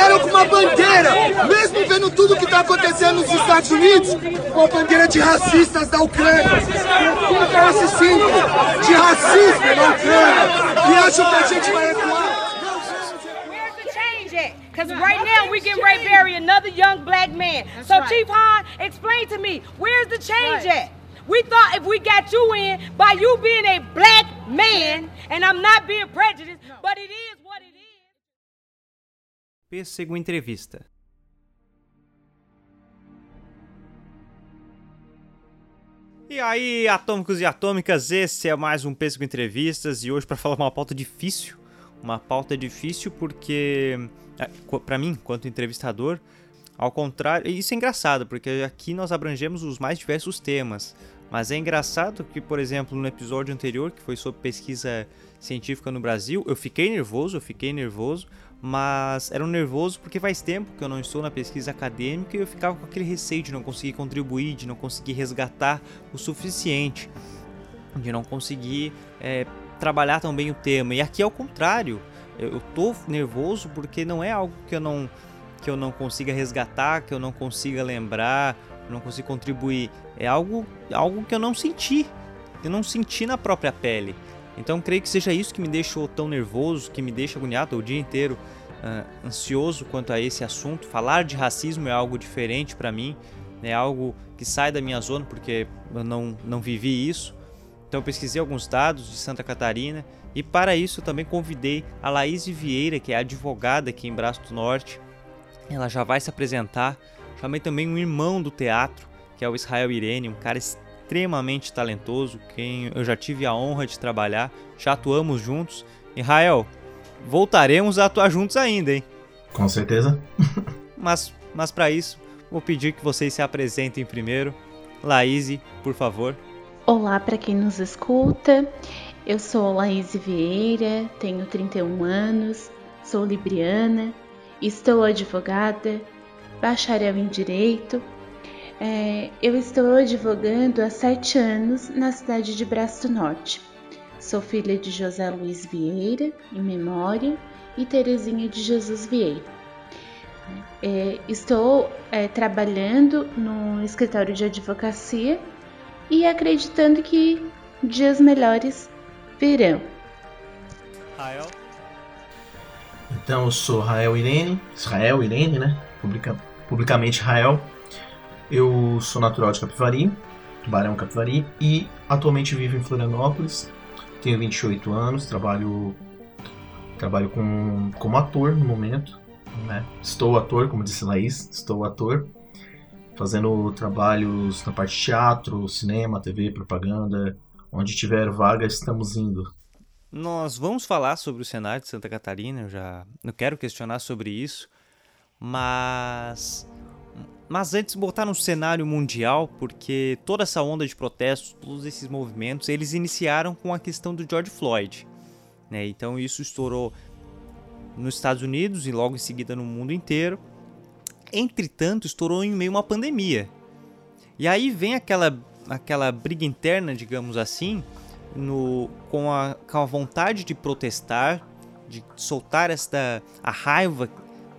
vieram com uma bandeira, mesmo vendo tudo que está acontecendo nos Estados Unidos, com a bandeira de racistas da Ucrânia. Fica esse símbolo de racismo na Ucrânia. E acham que a gente vai recuar. Because right now we getting ready to bury another young black man. That's so right. Chief Hahn, explain to me, where's the change right. at? We thought if we got you in by you being a black man, and I'm not being prejudiced, but is what it is. Pêssego Entrevista. E aí, atômicos e atômicas, esse é mais um Pêssego Entrevistas e hoje para falar uma pauta difícil. Uma pauta difícil porque é, para mim, quanto entrevistador, ao contrário, isso é engraçado, porque aqui nós abrangemos os mais diversos temas. Mas é engraçado que, por exemplo, no episódio anterior, que foi sobre pesquisa científica no Brasil, eu fiquei nervoso, eu fiquei nervoso, mas era nervoso porque faz tempo que eu não estou na pesquisa acadêmica e eu ficava com aquele receio de não conseguir contribuir, de não conseguir resgatar o suficiente, de não conseguir é, trabalhar tão bem o tema. E aqui é o contrário eu tô nervoso porque não é algo que eu não que eu não consiga resgatar, que eu não consiga lembrar, não consigo contribuir. É algo algo que eu não senti. Eu não senti na própria pele. Então creio que seja isso que me deixou tão nervoso, que me deixa agoniado o dia inteiro, uh, ansioso quanto a esse assunto. Falar de racismo é algo diferente para mim, é algo que sai da minha zona porque eu não, não vivi isso. Então pesquisei alguns dados de Santa Catarina e para isso também convidei a Laís Vieira, que é advogada aqui em Braço do Norte. Ela já vai se apresentar. Chamei também um irmão do teatro, que é o Israel Irene, um cara talentoso, quem eu já tive a honra de trabalhar, já atuamos juntos. Israel, voltaremos a atuar juntos ainda, hein? Com certeza. mas mas para isso, vou pedir que vocês se apresentem primeiro. Laís, por favor. Olá para quem nos escuta. Eu sou Laís Vieira, tenho 31 anos, sou libriana, estou advogada, bacharel em Direito. É, eu estou advogando há sete anos na cidade de Braço do Norte. Sou filha de José Luiz Vieira, em memória, e Terezinha de Jesus Vieira. É, estou é, trabalhando no escritório de advocacia e acreditando que dias melhores virão. Rael. Então eu sou Rael Irene, Israel Irene, né? Publica, publicamente Rael. Eu sou natural de Capivari, Tubarão Capivari, e atualmente vivo em Florianópolis. Tenho 28 anos, trabalho trabalho com, como ator no momento. Né? Estou ator, como disse Laís, estou ator fazendo trabalhos na parte de teatro, cinema, TV, propaganda. Onde tiver vaga, estamos indo. Nós vamos falar sobre o cenário de Santa Catarina, eu já não quero questionar sobre isso, mas mas antes botar no cenário mundial, porque toda essa onda de protestos, todos esses movimentos, eles iniciaram com a questão do George Floyd, né? Então isso estourou nos Estados Unidos e logo em seguida no mundo inteiro. Entretanto, estourou em meio a uma pandemia. E aí vem aquela, aquela briga interna, digamos assim, no, com, a, com a vontade de protestar, de soltar esta a raiva,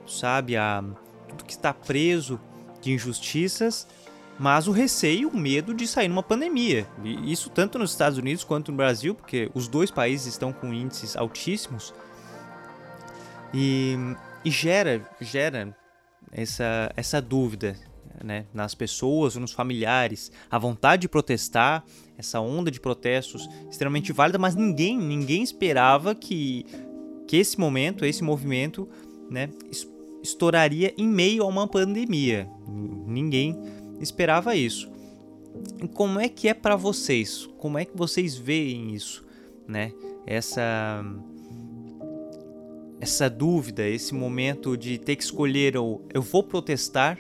sabe, a tudo que está preso de injustiças, mas o receio, o medo de sair numa pandemia. E isso tanto nos Estados Unidos quanto no Brasil, porque os dois países estão com índices altíssimos. E, e gera, gera essa, essa dúvida né, nas pessoas, nos familiares, a vontade de protestar, essa onda de protestos extremamente válida, mas ninguém, ninguém esperava que, que esse momento, esse movimento, né, estouraria em meio a uma pandemia. Ninguém esperava isso. E como é que é para vocês? Como é que vocês veem isso, né? Essa essa dúvida, esse momento de ter que escolher ou eu vou protestar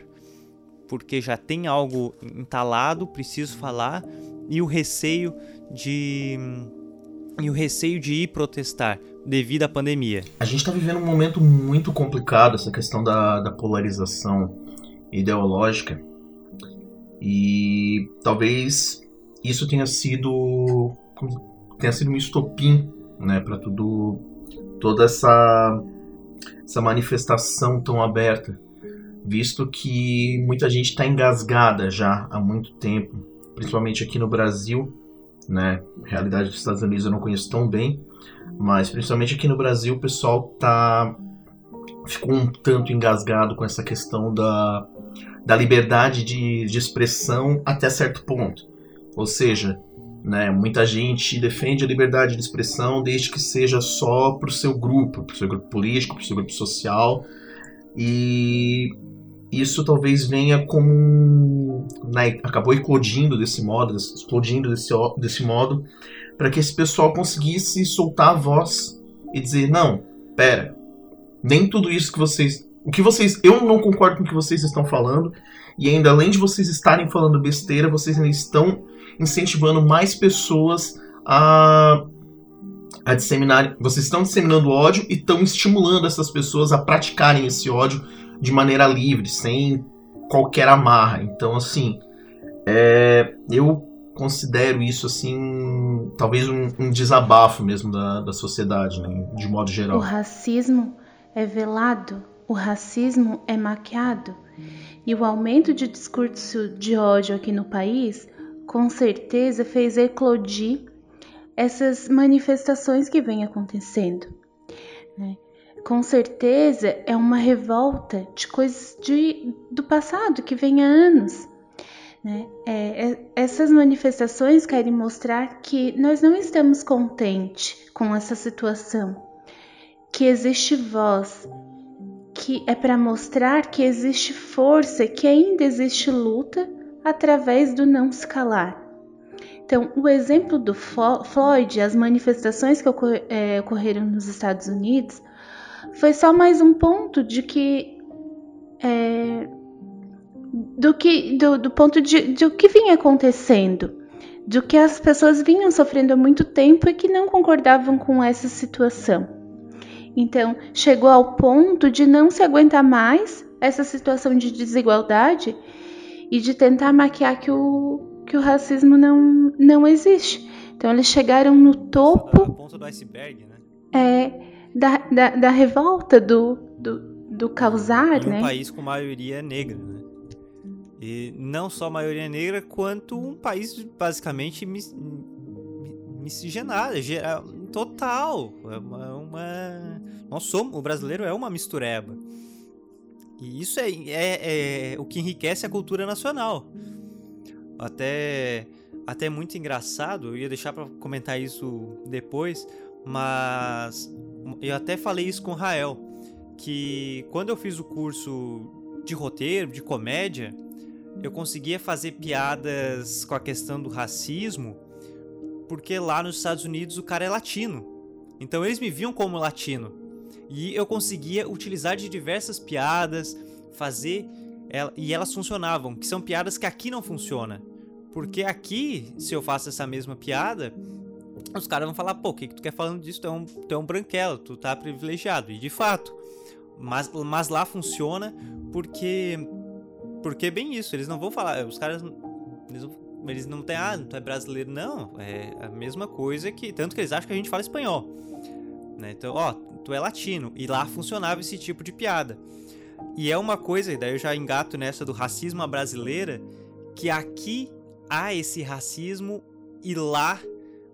porque já tem algo entalado, preciso falar, e o receio de e o receio de ir protestar devido à pandemia. A gente está vivendo um momento muito complicado, essa questão da, da polarização ideológica. E talvez isso tenha sido tenha sido um estopim, né, para tudo toda essa essa manifestação tão aberta, visto que muita gente está engasgada já há muito tempo, principalmente aqui no Brasil, né? A realidade dos Estados Unidos eu não conheço tão bem, mas principalmente aqui no Brasil o pessoal tá ficou um tanto engasgado com essa questão da, da liberdade de, de expressão até certo ponto. Ou seja, né, muita gente defende a liberdade de expressão desde que seja só para o seu grupo, para o seu grupo político, para o seu grupo social. E isso talvez venha como. Né, acabou eclodindo desse modo, explodindo desse, desse modo, para que esse pessoal conseguisse soltar a voz e dizer: não, pera, nem tudo isso que vocês. O que vocês. Eu não concordo com o que vocês estão falando. E ainda além de vocês estarem falando besteira, vocês ainda estão incentivando mais pessoas a, a disseminar. Vocês estão disseminando ódio e estão estimulando essas pessoas a praticarem esse ódio de maneira livre, sem qualquer amarra. Então, assim, é, eu considero isso assim talvez um, um desabafo mesmo da, da sociedade, né, de modo geral. O racismo é velado, o racismo é maquiado. E o aumento de discurso de ódio aqui no país, com certeza, fez eclodir essas manifestações que vêm acontecendo. Né? Com certeza é uma revolta de coisas de, do passado que vem há anos. Né? É, é, essas manifestações querem mostrar que nós não estamos contentes com essa situação que existe voz, que é para mostrar que existe força, que ainda existe luta através do não se calar. Então, o exemplo do Floyd, as manifestações que é, ocorreram nos Estados Unidos, foi só mais um ponto de que é, do que do, do ponto de, de o que vinha acontecendo, do que as pessoas vinham sofrendo há muito tempo e que não concordavam com essa situação. Então, chegou ao ponto de não se aguentar mais essa situação de desigualdade e de tentar maquiar que o, que o racismo não, não existe. Então, eles chegaram no topo. Ponto do iceberg, né? É, da, da, da revolta, do, do, do causar, em um né? país com maioria negra, né? E não só maioria negra, quanto um país basicamente mis, miscigenado, total. É uma, é uma, Nós somos. O brasileiro é uma mistureba. E isso é, é, é o que enriquece a cultura nacional. Até, até muito engraçado, eu ia deixar para comentar isso depois, mas eu até falei isso com o Rael, que quando eu fiz o curso de roteiro, de comédia, eu conseguia fazer piadas com a questão do racismo porque lá nos Estados Unidos o cara é latino. Então eles me viam como latino. E eu conseguia utilizar de diversas piadas, fazer e elas funcionavam, que são piadas que aqui não funciona. Porque aqui, se eu faço essa mesma piada, os caras vão falar, pô, o que, que tu quer falando disso? Tu é, um, tu é um branquelo, tu tá privilegiado. E de fato. Mas, mas lá funciona porque. Porque é bem isso, eles não vão falar. Os caras. Eles não, eles não têm, ah, tu é brasileiro. Não, é a mesma coisa que. Tanto que eles acham que a gente fala espanhol. Né? Então, ó, tu é latino. E lá funcionava esse tipo de piada. E é uma coisa, e daí eu já engato nessa do racismo brasileira, que aqui há esse racismo e lá,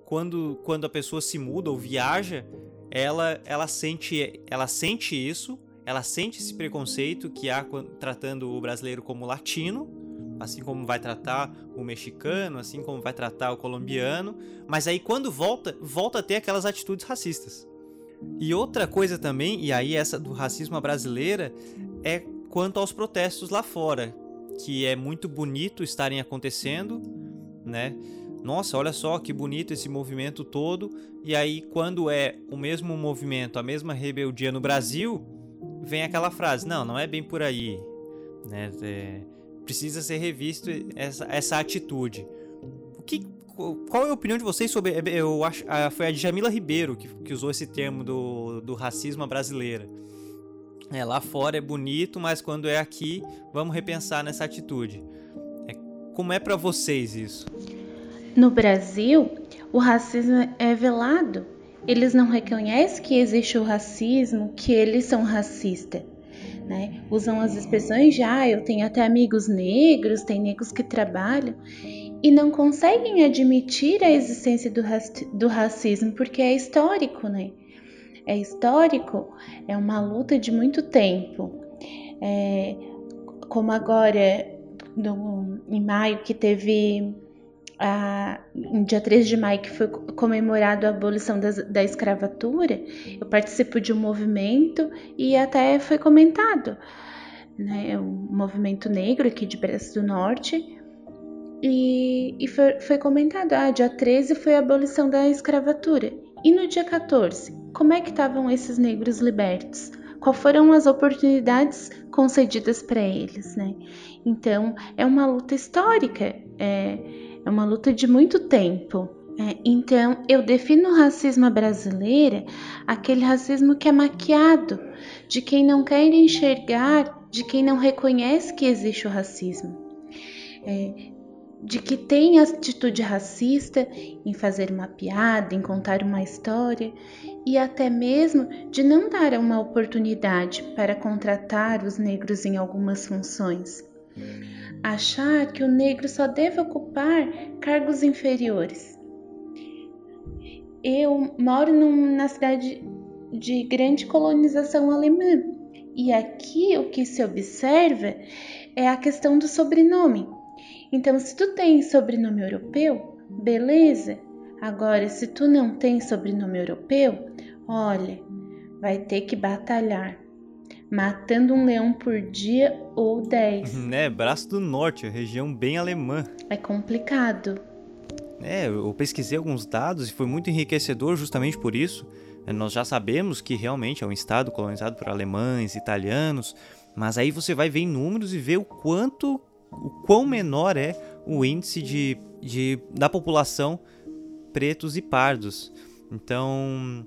quando, quando a pessoa se muda ou viaja, ela, ela, sente, ela sente isso, ela sente esse preconceito que há tratando o brasileiro como latino, assim como vai tratar o mexicano, assim como vai tratar o colombiano, mas aí quando volta, volta a ter aquelas atitudes racistas. E outra coisa também, e aí essa do racismo brasileira, é quanto aos protestos lá fora, que é muito bonito estarem acontecendo, né? Nossa, olha só que bonito esse movimento todo. E aí, quando é o mesmo movimento, a mesma rebeldia no Brasil, vem aquela frase: não, não é bem por aí, né? É, precisa ser revisto essa, essa atitude. O que, qual é a opinião de vocês sobre. Eu acho, foi a Jamila Ribeiro que, que usou esse termo do, do racismo brasileira. É, lá fora é bonito, mas quando é aqui, vamos repensar nessa atitude. É, como é para vocês isso? No Brasil, o racismo é velado eles não reconhecem que existe o racismo, que eles são racistas. Né? Usam as expressões de ah, eu tenho até amigos negros, tem negros que trabalham e não conseguem admitir a existência do, do racismo porque é histórico, né? É histórico, é uma luta de muito tempo. É, como agora, no, em maio, que teve a, em dia 3 de maio, que foi comemorado a abolição da, escravatura, eu participo de um movimento e até foi comentado, né, o movimento negro aqui de Braço do Norte, e, e foi, foi, comentado, ah, dia 13 foi a abolição da escravatura. E no dia 14, como é que estavam esses negros libertos? Quais foram as oportunidades concedidas para eles, né? Então, é uma luta histórica, é, é uma luta de muito tempo. É, então, eu defino o racismo brasileiro, aquele racismo que é maquiado, de quem não quer enxergar, de quem não reconhece que existe o racismo. É, de que tem atitude racista em fazer uma piada, em contar uma história e até mesmo de não dar uma oportunidade para contratar os negros em algumas funções. Achar que o negro só deve ocupar cargos inferiores. Eu moro na cidade de grande colonização alemã e aqui o que se observa é a questão do sobrenome. Então, se tu tens sobrenome europeu, beleza. Agora, se tu não tens sobrenome europeu, olha, vai ter que batalhar. Matando um leão por dia ou dez. Né, Braço do Norte, região bem alemã. É complicado. É, eu pesquisei alguns dados e foi muito enriquecedor justamente por isso. É, nós já sabemos que realmente é um estado colonizado por alemães, italianos, mas aí você vai ver em números e ver o quanto o quão menor é o índice de, de, da população pretos e pardos. Então,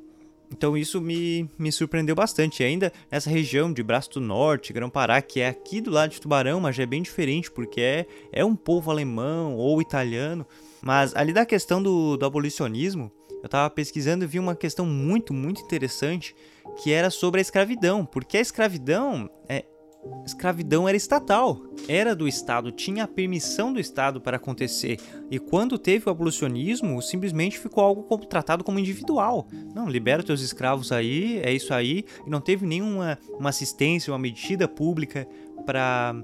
então isso me, me surpreendeu bastante. E ainda nessa região de Braço do Norte, Grão-Pará, que é aqui do lado de Tubarão, mas já é bem diferente, porque é, é um povo alemão ou italiano. Mas ali da questão do, do abolicionismo, eu estava pesquisando e vi uma questão muito, muito interessante, que era sobre a escravidão. Porque a escravidão é, escravidão era estatal, era do Estado, tinha a permissão do Estado para acontecer. E quando teve o abolicionismo, simplesmente ficou algo como, tratado como individual. Não, libera teus escravos aí, é isso aí, e não teve nenhuma uma assistência, uma medida pública para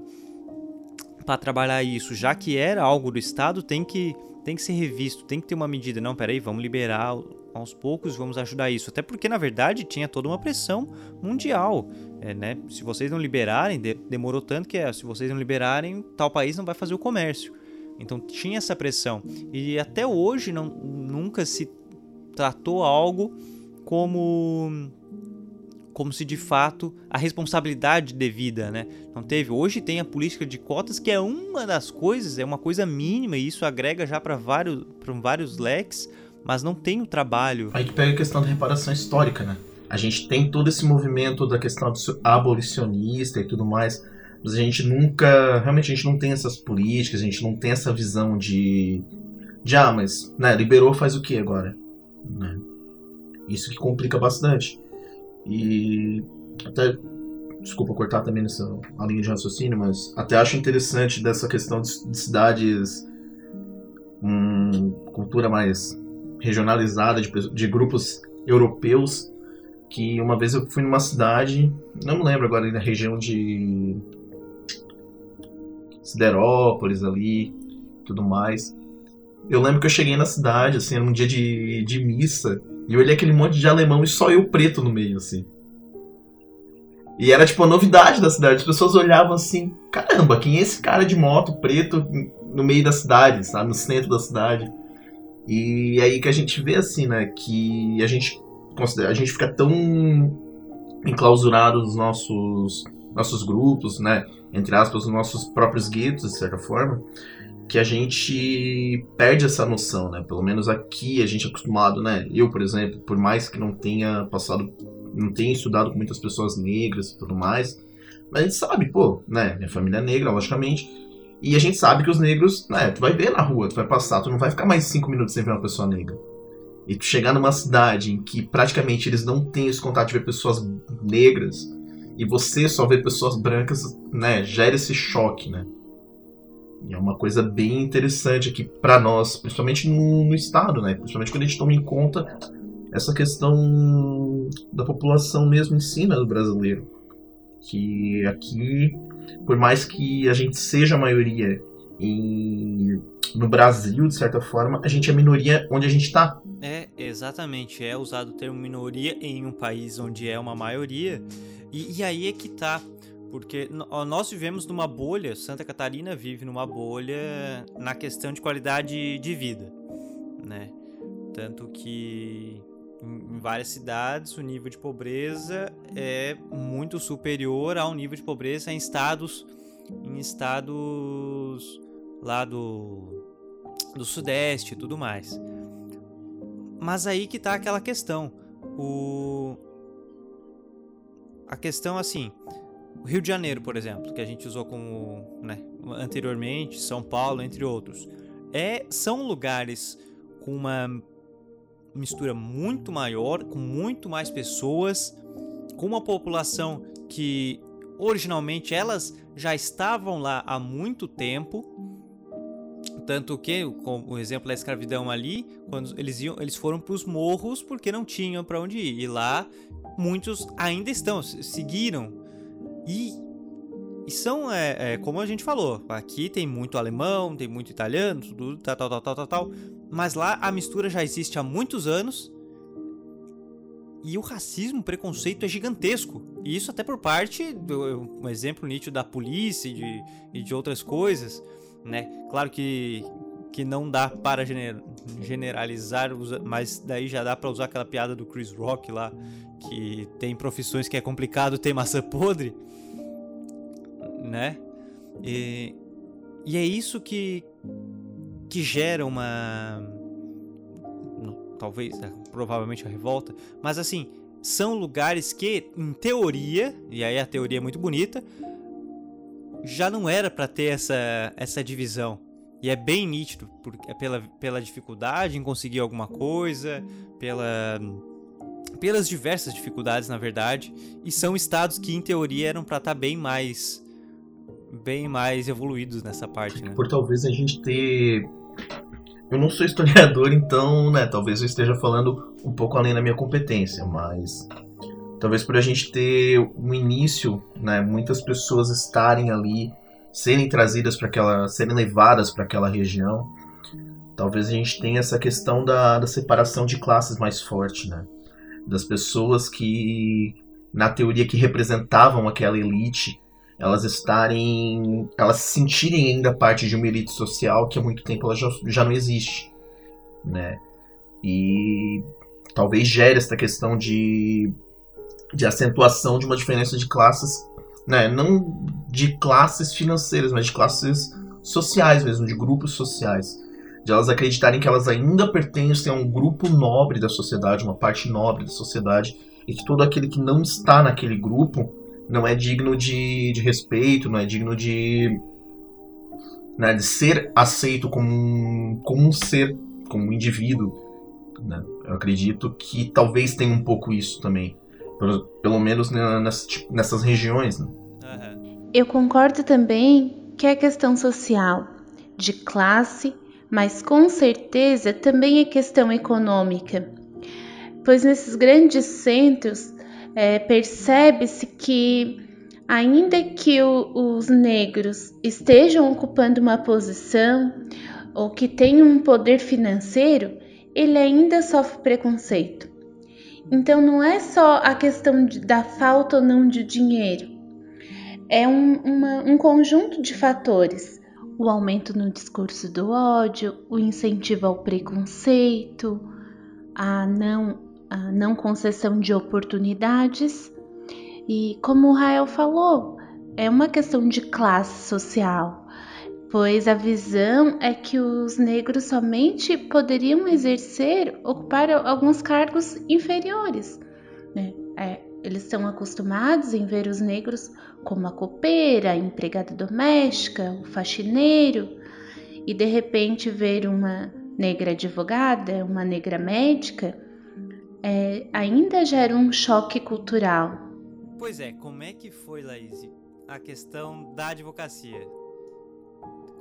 para trabalhar isso, já que era algo do Estado, tem que tem que ser revisto, tem que ter uma medida. Não, peraí, vamos liberar aos poucos, vamos ajudar isso. Até porque, na verdade, tinha toda uma pressão mundial. É, né? Se vocês não liberarem, de, demorou tanto que é, se vocês não liberarem, tal país não vai fazer o comércio. Então tinha essa pressão. E até hoje não, nunca se tratou algo como como se de fato a responsabilidade devida, né? Não teve. Hoje tem a política de cotas que é uma das coisas, é uma coisa mínima e isso agrega já para vários, para vários leques, mas não tem o trabalho. Aí que pega a questão da reparação histórica, né? A gente tem todo esse movimento da questão abolicionista e tudo mais, mas a gente nunca, realmente a gente não tem essas políticas, a gente não tem essa visão de, de ah, mas, né, liberou faz o que agora? Né? Isso que complica bastante. E até, desculpa cortar também nessa a linha de raciocínio, mas até acho interessante dessa questão de, de cidades com cultura mais regionalizada, de, de grupos europeus que uma vez eu fui numa cidade, não me lembro agora, na região de Siderópolis ali, tudo mais. Eu lembro que eu cheguei na cidade, assim, era um dia de, de missa, e eu olhei aquele monte de alemão e só eu preto no meio, assim. E era tipo a novidade da cidade. As pessoas olhavam assim, caramba, quem é esse cara de moto preto no meio da cidade, sabe? No centro da cidade. E é aí que a gente vê assim, né? Que a gente a gente fica tão enclausurado nos nossos, nossos grupos, né? Entre aspas, nos nossos próprios guetos, de certa forma, que a gente perde essa noção, né? Pelo menos aqui a gente é acostumado, né? Eu, por exemplo, por mais que não tenha passado, não tenha estudado com muitas pessoas negras e tudo mais, mas a gente sabe, pô, né? Minha família é negra, logicamente. E a gente sabe que os negros, né? Tu vai ver na rua, tu vai passar, tu não vai ficar mais cinco minutos sem ver uma pessoa negra. E tu chegar numa cidade em que praticamente eles não têm esse contato de ver pessoas negras e você só vê pessoas brancas, né, gera esse choque, né? E é uma coisa bem interessante aqui para nós, principalmente no, no, estado, né? Principalmente quando a gente toma em conta essa questão da população mesmo em si, né, do brasileiro. Que aqui, por mais que a gente seja a maioria em, no Brasil, de certa forma, a gente é minoria onde a gente está. É, exatamente. É usado o termo minoria em um país onde é uma maioria. E, e aí é que tá. Porque nós vivemos numa bolha, Santa Catarina vive numa bolha na questão de qualidade de vida, né? Tanto que em várias cidades o nível de pobreza é muito superior ao nível de pobreza em estados em estados lá do do sudeste e tudo mais. Mas aí que tá aquela questão. O a questão assim, o Rio de Janeiro, por exemplo, que a gente usou como né, anteriormente, São Paulo, entre outros, é, são lugares com uma mistura muito maior, com muito mais pessoas, com uma população que originalmente elas já estavam lá há muito tempo. Tanto que, como o exemplo da escravidão ali, quando eles iam, eles foram para os morros porque não tinham para onde ir. E lá muitos ainda estão, seguiram e, e são, é, é, como a gente falou, aqui tem muito alemão, tem muito italiano, tudo tal, tal, tal, tal, tal. Mas lá a mistura já existe há muitos anos. E o racismo, o preconceito é gigantesco. E isso até por parte, do, um exemplo nítido da polícia e de, e de outras coisas, né? Claro que, que não dá para generalizar, mas daí já dá para usar aquela piada do Chris Rock lá, que tem profissões que é complicado ter maçã podre né? E, e é isso que, que gera uma. Talvez, é, provavelmente a revolta, mas assim, são lugares que, em teoria, e aí a teoria é muito bonita, já não era para ter essa, essa divisão. E é bem nítido, porque, é pela, pela dificuldade em conseguir alguma coisa, pela, pelas diversas dificuldades, na verdade, e são estados que, em teoria, eram para estar tá bem mais bem mais evoluídos nessa parte, né? Por talvez a gente ter. Eu não sou historiador, então, né, talvez eu esteja falando um pouco além da minha competência, mas talvez por a gente ter um início, né, muitas pessoas estarem ali, serem trazidas para aquela, serem levadas para aquela região, talvez a gente tenha essa questão da, da separação de classes mais forte, né, das pessoas que na teoria que representavam aquela elite elas estarem. elas se sentirem ainda parte de uma elite social que há muito tempo ela já, já não existe. Né? E talvez gere essa questão de, de acentuação de uma diferença de classes, né? não de classes financeiras, mas de classes sociais mesmo, de grupos sociais. De elas acreditarem que elas ainda pertencem a um grupo nobre da sociedade, uma parte nobre da sociedade, e que todo aquele que não está naquele grupo não é digno de, de respeito, não é digno de, né, de ser aceito como um, como um ser, como um indivíduo. Né? Eu acredito que talvez tenha um pouco isso também, pelo, pelo menos nessas, tipo, nessas regiões. Né? Eu concordo também que é questão social, de classe, mas com certeza também é questão econômica, pois nesses grandes centros é, percebe-se que, ainda que o, os negros estejam ocupando uma posição ou que tenham um poder financeiro, ele ainda sofre preconceito. Então, não é só a questão de, da falta ou não de dinheiro, é um, uma, um conjunto de fatores. O aumento no discurso do ódio, o incentivo ao preconceito, a não a não concessão de oportunidades. E como o Rael falou, é uma questão de classe social, pois a visão é que os negros somente poderiam exercer, ocupar alguns cargos inferiores. Né? É, eles estão acostumados em ver os negros como a copeira, a empregada doméstica, o faxineiro, e de repente ver uma negra advogada, uma negra médica, é, ainda gera um choque cultural. Pois é, como é que foi, Laís, a questão da advocacia?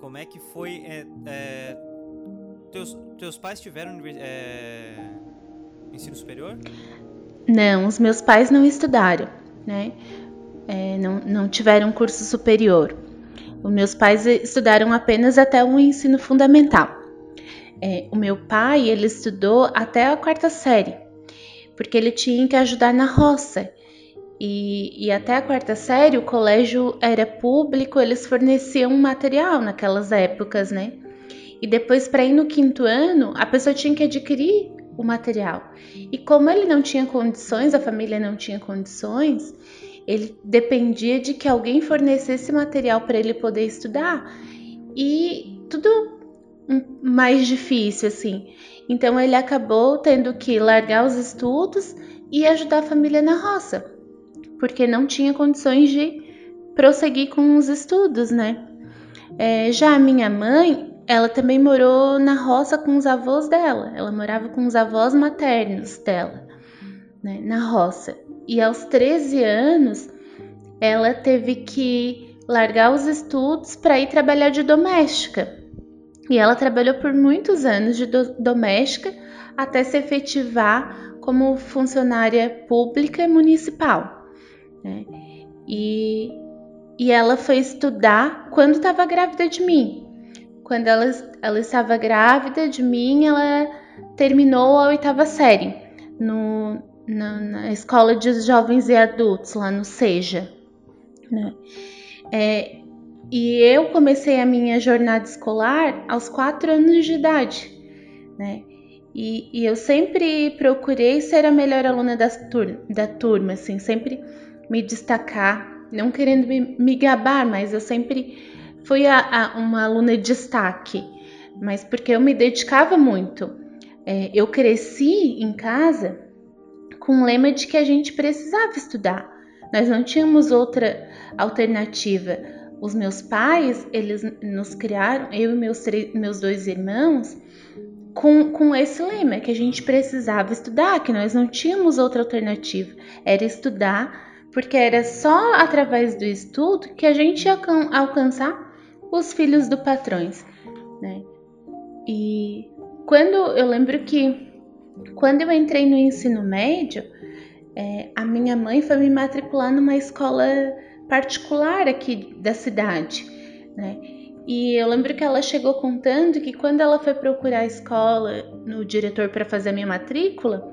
Como é que foi. É, é, teus, teus pais tiveram é, ensino superior? Não, os meus pais não estudaram, né? É, não, não tiveram curso superior. Os meus pais estudaram apenas até o ensino fundamental. É, o meu pai, ele estudou até a quarta série, porque ele tinha que ajudar na roça. E, e, até a quarta série o colégio era público, eles forneciam material naquelas épocas, né? E depois, para ir no quinto ano, a pessoa tinha que adquirir o material. E como ele não tinha condições, a família não tinha condições, ele dependia de que alguém fornecesse material para ele poder estudar. E tudo mais difícil, assim. Então ele acabou tendo que largar os estudos e ajudar a família na roça porque não tinha condições de prosseguir com os estudos, né? É, já a minha mãe, ela também morou na roça com os avós dela. Ela morava com os avós maternos dela, né, na roça. E aos 13 anos, ela teve que largar os estudos para ir trabalhar de doméstica. E ela trabalhou por muitos anos de do doméstica até se efetivar como funcionária pública municipal. Né? E, e ela foi estudar quando estava grávida de mim. Quando ela, ela estava grávida de mim, ela terminou a oitava série no, na, na escola de jovens e adultos, lá no Seja. Né? É, e eu comecei a minha jornada escolar aos quatro anos de idade, né? E, e eu sempre procurei ser a melhor aluna da, tur da turma, assim, sempre me destacar, não querendo me, me gabar, mas eu sempre fui a, a uma aluna de destaque, mas porque eu me dedicava muito. É, eu cresci em casa com o lema de que a gente precisava estudar. Nós não tínhamos outra alternativa. Os meus pais, eles nos criaram, eu e meus, meus dois irmãos, com, com esse lema, que a gente precisava estudar, que nós não tínhamos outra alternativa. Era estudar porque era só através do estudo que a gente ia alcançar os filhos do patrões, né? E quando eu lembro que quando eu entrei no ensino médio, é, a minha mãe foi me matricular numa escola particular aqui da cidade, né? E eu lembro que ela chegou contando que quando ela foi procurar a escola no diretor para fazer a minha matrícula,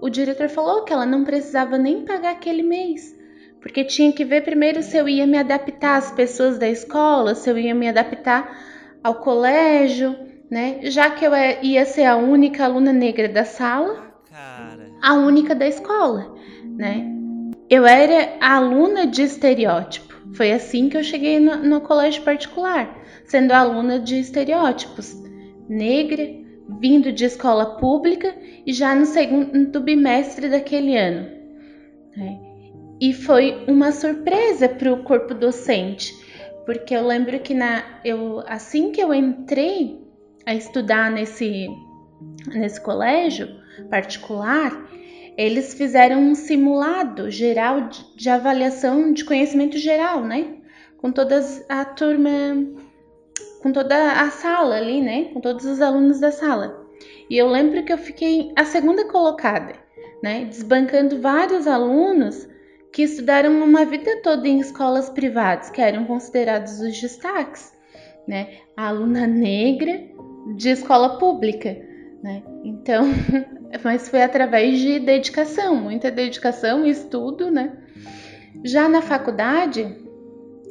o diretor falou que ela não precisava nem pagar aquele mês, porque tinha que ver primeiro se eu ia me adaptar às pessoas da escola, se eu ia me adaptar ao colégio, né? Já que eu é, ia ser a única aluna negra da sala, a única da escola, né? Eu era a aluna de estereótipo. Foi assim que eu cheguei no, no colégio particular, sendo aluna de estereótipos, negra, vindo de escola pública e já no segundo bimestre daquele ano. Né? E foi uma surpresa para o corpo docente, porque eu lembro que na, eu, assim que eu entrei a estudar nesse, nesse colégio particular, eles fizeram um simulado geral de, de avaliação de conhecimento geral, né? Com toda a turma, com toda a sala ali, né? Com todos os alunos da sala. E eu lembro que eu fiquei a segunda colocada, né? Desbancando vários alunos que estudaram uma vida toda em escolas privadas, que eram considerados os destaques, né? A aluna negra de escola pública, né? Então, mas foi através de dedicação, muita dedicação e estudo, né? Já na faculdade,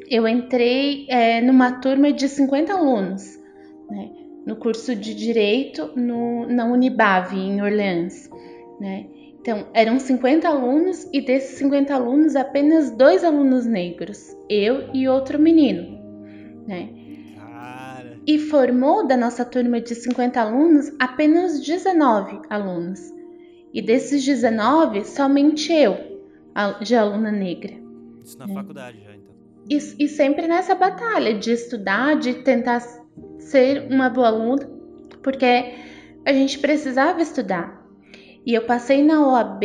eu entrei é, numa turma de 50 alunos, né? No curso de Direito no, na Unibave, em Orleans, né? Então, eram 50 alunos e desses 50 alunos, apenas dois alunos negros, eu e outro menino, né? Cara. E formou da nossa turma de 50 alunos apenas 19 alunos. E desses 19, somente eu, de aluna negra. Isso na né? faculdade. E, e sempre nessa batalha de estudar, de tentar ser uma boa aluna, porque a gente precisava estudar. E eu passei na OAB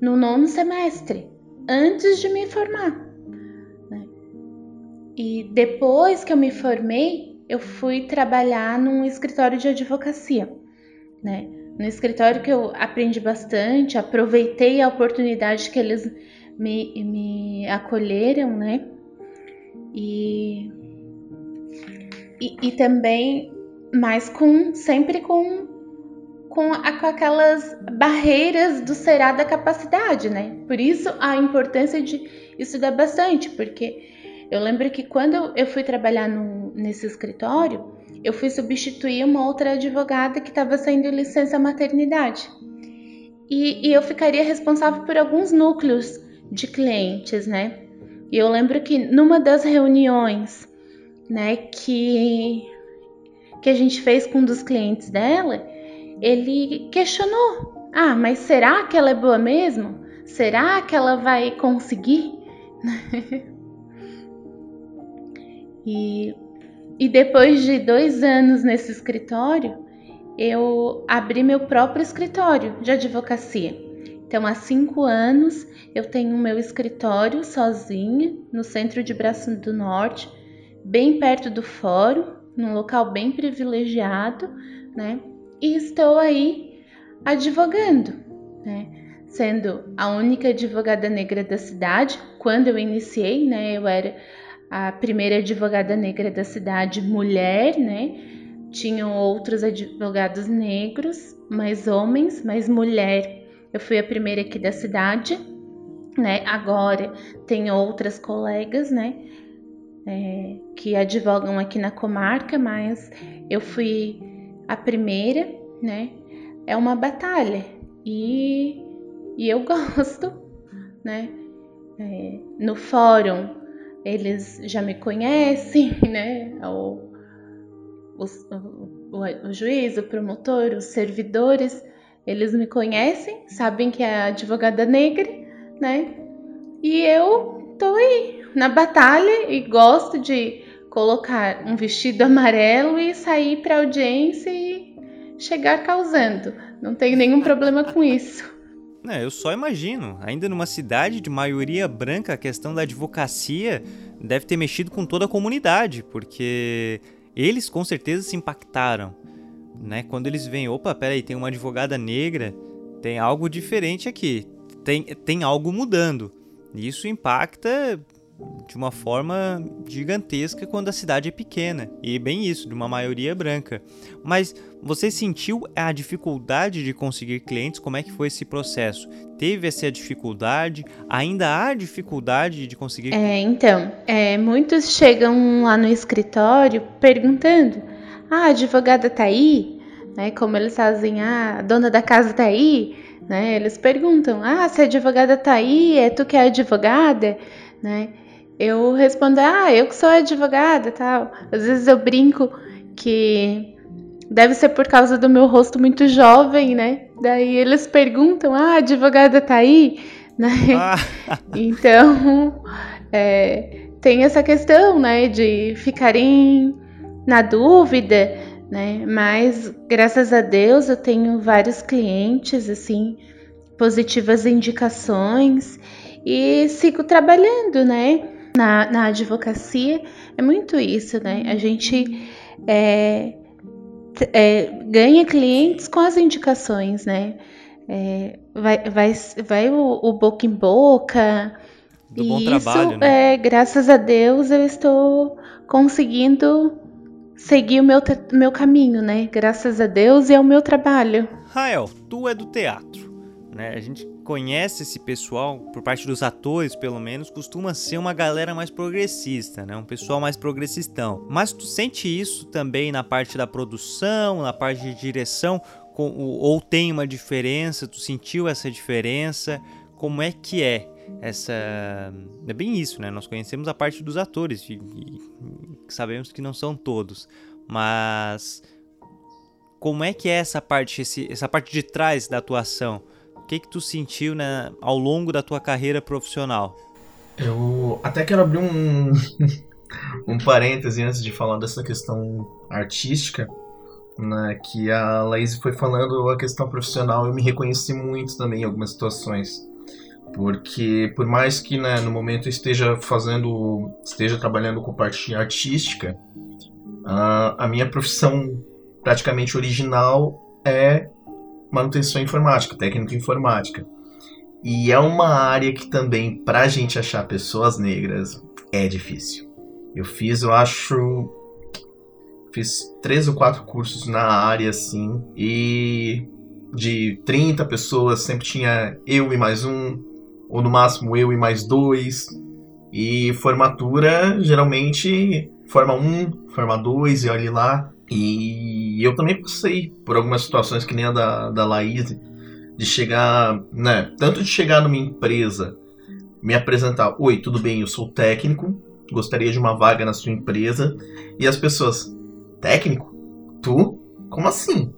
no nono semestre, antes de me formar. Né? E depois que eu me formei, eu fui trabalhar num escritório de advocacia. Né? No escritório que eu aprendi bastante, aproveitei a oportunidade que eles me, me acolheram, né? E, e, também, mas com sempre com com, a, com aquelas barreiras do será da capacidade, né? Por isso a importância de estudar bastante, porque eu lembro que quando eu fui trabalhar no, nesse escritório, eu fui substituir uma outra advogada que estava saindo licença maternidade. E, e, eu ficaria responsável por alguns núcleos de clientes, né? E eu lembro que numa das reuniões, né, que, que a gente fez com um dos clientes dela, ele questionou: ah, mas será que ela é boa mesmo? Será que ela vai conseguir? e, e depois de dois anos nesse escritório, eu abri meu próprio escritório de advocacia. Então, há cinco anos eu tenho meu escritório sozinha no centro de Braço do Norte, bem perto do fórum, num local bem privilegiado, né? e estou aí advogando, né? Sendo a única advogada negra da cidade. Quando eu iniciei, né, eu era a primeira advogada negra da cidade, mulher, né? Tinham outros advogados negros, mais homens, mais mulher. Eu fui a primeira aqui da cidade, né? Agora tem outras colegas, né? É, que advogam aqui na comarca, mas eu fui a primeira, né, é uma batalha e, e eu gosto, né? É, no fórum eles já me conhecem, né? O, o, o, o juiz, o promotor, os servidores, eles me conhecem, sabem que é advogada negra, né? E eu tô aí na batalha e gosto de colocar um vestido amarelo e sair para audiência e chegar causando. Não tenho nenhum problema com isso. É, eu só imagino. Ainda numa cidade de maioria branca, a questão da advocacia deve ter mexido com toda a comunidade, porque eles com certeza se impactaram. Né? Quando eles veem, opa, peraí, tem uma advogada negra, tem algo diferente aqui, tem, tem algo mudando. Isso impacta de uma forma gigantesca quando a cidade é pequena. E bem isso, de uma maioria branca. Mas você sentiu a dificuldade de conseguir clientes? Como é que foi esse processo? Teve essa dificuldade? Ainda há dificuldade de conseguir? É, então, é, muitos chegam lá no escritório perguntando: "Ah, a advogada tá aí?" Né? Como eles fazem: "Ah, a dona da casa tá aí?" Né? Eles perguntam: "Ah, se a advogada tá aí, é tu que é advogada?" Né? eu respondo, ah, eu que sou advogada tal. Às vezes eu brinco que deve ser por causa do meu rosto muito jovem, né? Daí eles perguntam, ah, a advogada tá aí? Né? Ah. Então, é, tem essa questão, né, de ficarem na dúvida, né? Mas, graças a Deus, eu tenho vários clientes, assim, positivas indicações e sigo trabalhando, né? na, na advocacia é muito isso, né? A gente é, é, ganha clientes com as indicações, né? É, vai, vai, vai o, o, boca em boca. Do e isso, trabalho, né? é, graças a Deus, eu estou conseguindo seguir o meu, meu caminho, né? Graças a Deus e ao meu trabalho. Rael, tu é do teatro, né? A gente conhece esse pessoal, por parte dos atores pelo menos, costuma ser uma galera mais progressista, né? Um pessoal mais progressistão. Mas tu sente isso também na parte da produção, na parte de direção, com, ou tem uma diferença? Tu sentiu essa diferença? Como é que é essa. É bem isso, né? Nós conhecemos a parte dos atores e, e sabemos que não são todos, mas como é que é essa parte, esse, essa parte de trás da atuação? que que tu sentiu né, ao longo da tua carreira profissional? Eu até quero abrir um, um parêntese antes de falar dessa questão artística. né, que a Laís foi falando a questão profissional, eu me reconheci muito também em algumas situações. Porque por mais que né, no momento esteja fazendo, esteja trabalhando com parte artística, a, a minha profissão praticamente original é manutenção informática, técnico informática. E é uma área que também, para a gente achar pessoas negras, é difícil. Eu fiz, eu acho, fiz três ou quatro cursos na área, assim, e de 30 pessoas sempre tinha eu e mais um, ou no máximo eu e mais dois. E formatura, geralmente, forma um, forma dois, e olhe lá. E eu também passei por algumas situações que nem a da, da Laís, de chegar, né, tanto de chegar numa empresa, me apresentar, oi, tudo bem, eu sou técnico, gostaria de uma vaga na sua empresa, e as pessoas, técnico? Tu? Como assim?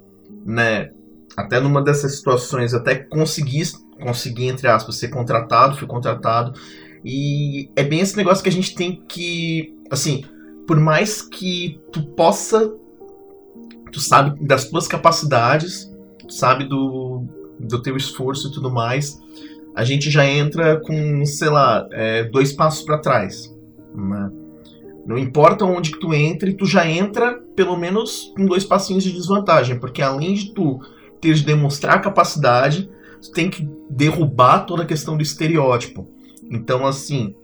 Né? Até numa dessas situações, até consegui, consegui, entre aspas, ser contratado, fui contratado, e é bem esse negócio que a gente tem que, assim, por mais que tu possa tu sabe das tuas capacidades, tu sabe do, do teu esforço e tudo mais, a gente já entra com, sei lá, é, dois passos para trás. Né? Não importa onde que tu entre, tu já entra pelo menos com dois passinhos de desvantagem, porque além de tu ter de demonstrar capacidade, tu tem que derrubar toda a questão do estereótipo. Então, assim,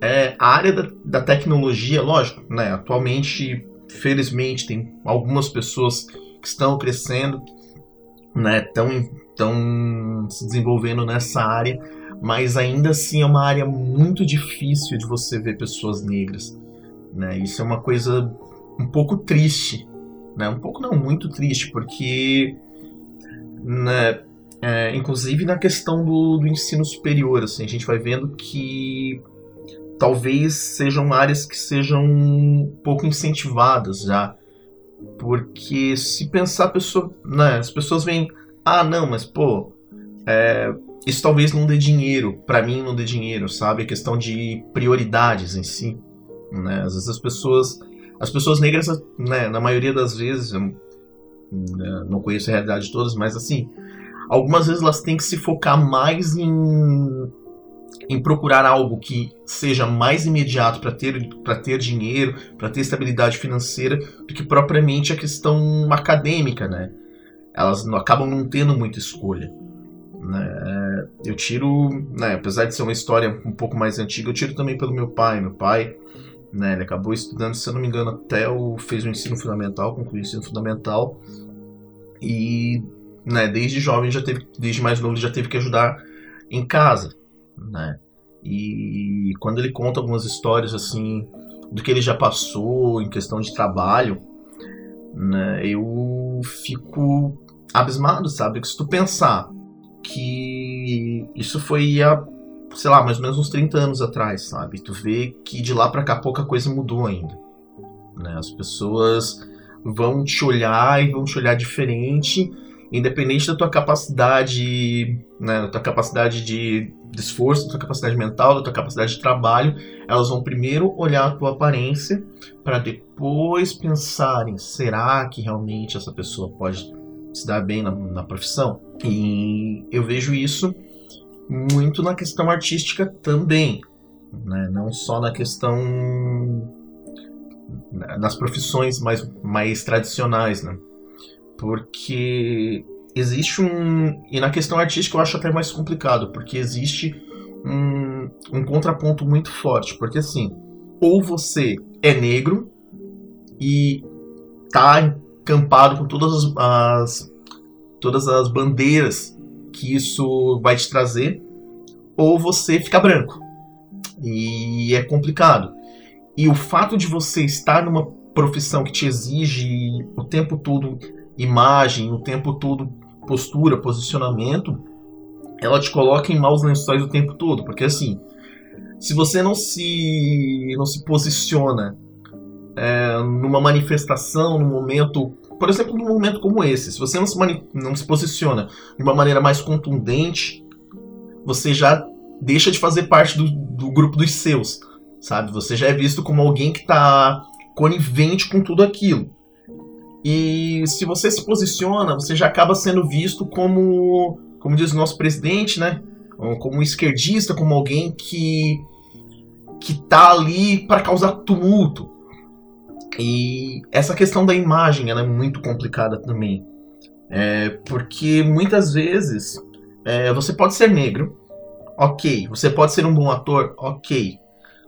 é, a área da, da tecnologia, lógico, né, atualmente felizmente tem algumas pessoas que estão crescendo, né, estão estão se desenvolvendo nessa área, mas ainda assim é uma área muito difícil de você ver pessoas negras, né? Isso é uma coisa um pouco triste, né? Um pouco não, muito triste, porque, né, é, inclusive na questão do, do ensino superior, assim, a gente vai vendo que talvez sejam áreas que sejam pouco incentivadas já. Porque se pensar, pessoa, né, as pessoas veem, ah, não, mas pô, é, isso talvez não dê dinheiro, para mim não dê dinheiro, sabe? A questão de prioridades em si. Né? Às vezes as pessoas, as pessoas negras, né, na maioria das vezes, eu né, não conheço a realidade de todas, mas assim, algumas vezes elas têm que se focar mais em em procurar algo que seja mais imediato para ter, ter dinheiro, para ter estabilidade financeira, do que propriamente a questão acadêmica, né? Elas não, acabam não tendo muita escolha. Né? Eu tiro, né, apesar de ser uma história um pouco mais antiga, eu tiro também pelo meu pai. Meu pai, né, ele acabou estudando, se eu não me engano, até o fez o ensino fundamental, concluiu o ensino fundamental e, né, desde jovem já teve, desde mais novo já teve que ajudar em casa né? E quando ele conta algumas histórias assim do que ele já passou em questão de trabalho, né, eu fico abismado, sabe? Que se tu pensar que isso foi há, sei lá, mais ou menos uns 30 anos atrás, sabe? Tu vê que de lá para cá pouca coisa mudou ainda. Né? As pessoas vão te olhar e vão te olhar diferente, independente da tua capacidade, né, da tua capacidade de de esforço, da tua capacidade mental, da tua capacidade de trabalho, elas vão primeiro olhar a tua aparência para depois pensarem: será que realmente essa pessoa pode se dar bem na, na profissão? E eu vejo isso muito na questão artística também, né? não só na questão nas profissões mais, mais tradicionais, né? Porque existe um. E na questão artística eu acho até mais complicado, porque existe um, um contraponto muito forte. Porque assim, ou você é negro e tá encampado com todas as, as, todas as bandeiras que isso vai te trazer, ou você fica branco. E é complicado. E o fato de você estar numa profissão que te exige o tempo todo imagem, o tempo todo postura, posicionamento, ela te coloca em maus lençóis o tempo todo, porque assim, se você não se não se posiciona é, numa manifestação, num momento, por exemplo, num momento como esse, se você não se, não se posiciona de uma maneira mais contundente, você já deixa de fazer parte do, do grupo dos seus, sabe? Você já é visto como alguém que está conivente com tudo aquilo. E se você se posiciona, você já acaba sendo visto como, como diz o nosso presidente, né? Como um esquerdista, como alguém que que tá ali para causar tumulto. E essa questão da imagem é muito complicada também. É, porque muitas vezes é, você pode ser negro, ok. Você pode ser um bom ator, ok.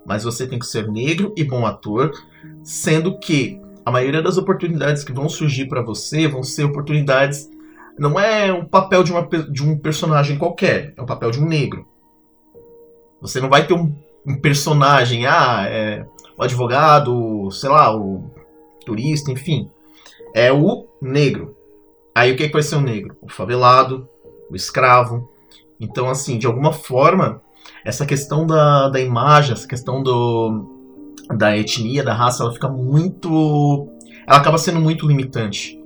Mas você tem que ser negro e bom ator, sendo que a maioria das oportunidades que vão surgir para você vão ser oportunidades. Não é o papel de, uma, de um personagem qualquer, é o papel de um negro. Você não vai ter um, um personagem, ah, é o advogado, sei lá, o turista, enfim. É o negro. Aí o que, é que vai ser o negro? O favelado, o escravo. Então, assim, de alguma forma, essa questão da, da imagem, essa questão do, da etnia, da raça, ela fica muito. Ela acaba sendo muito limitante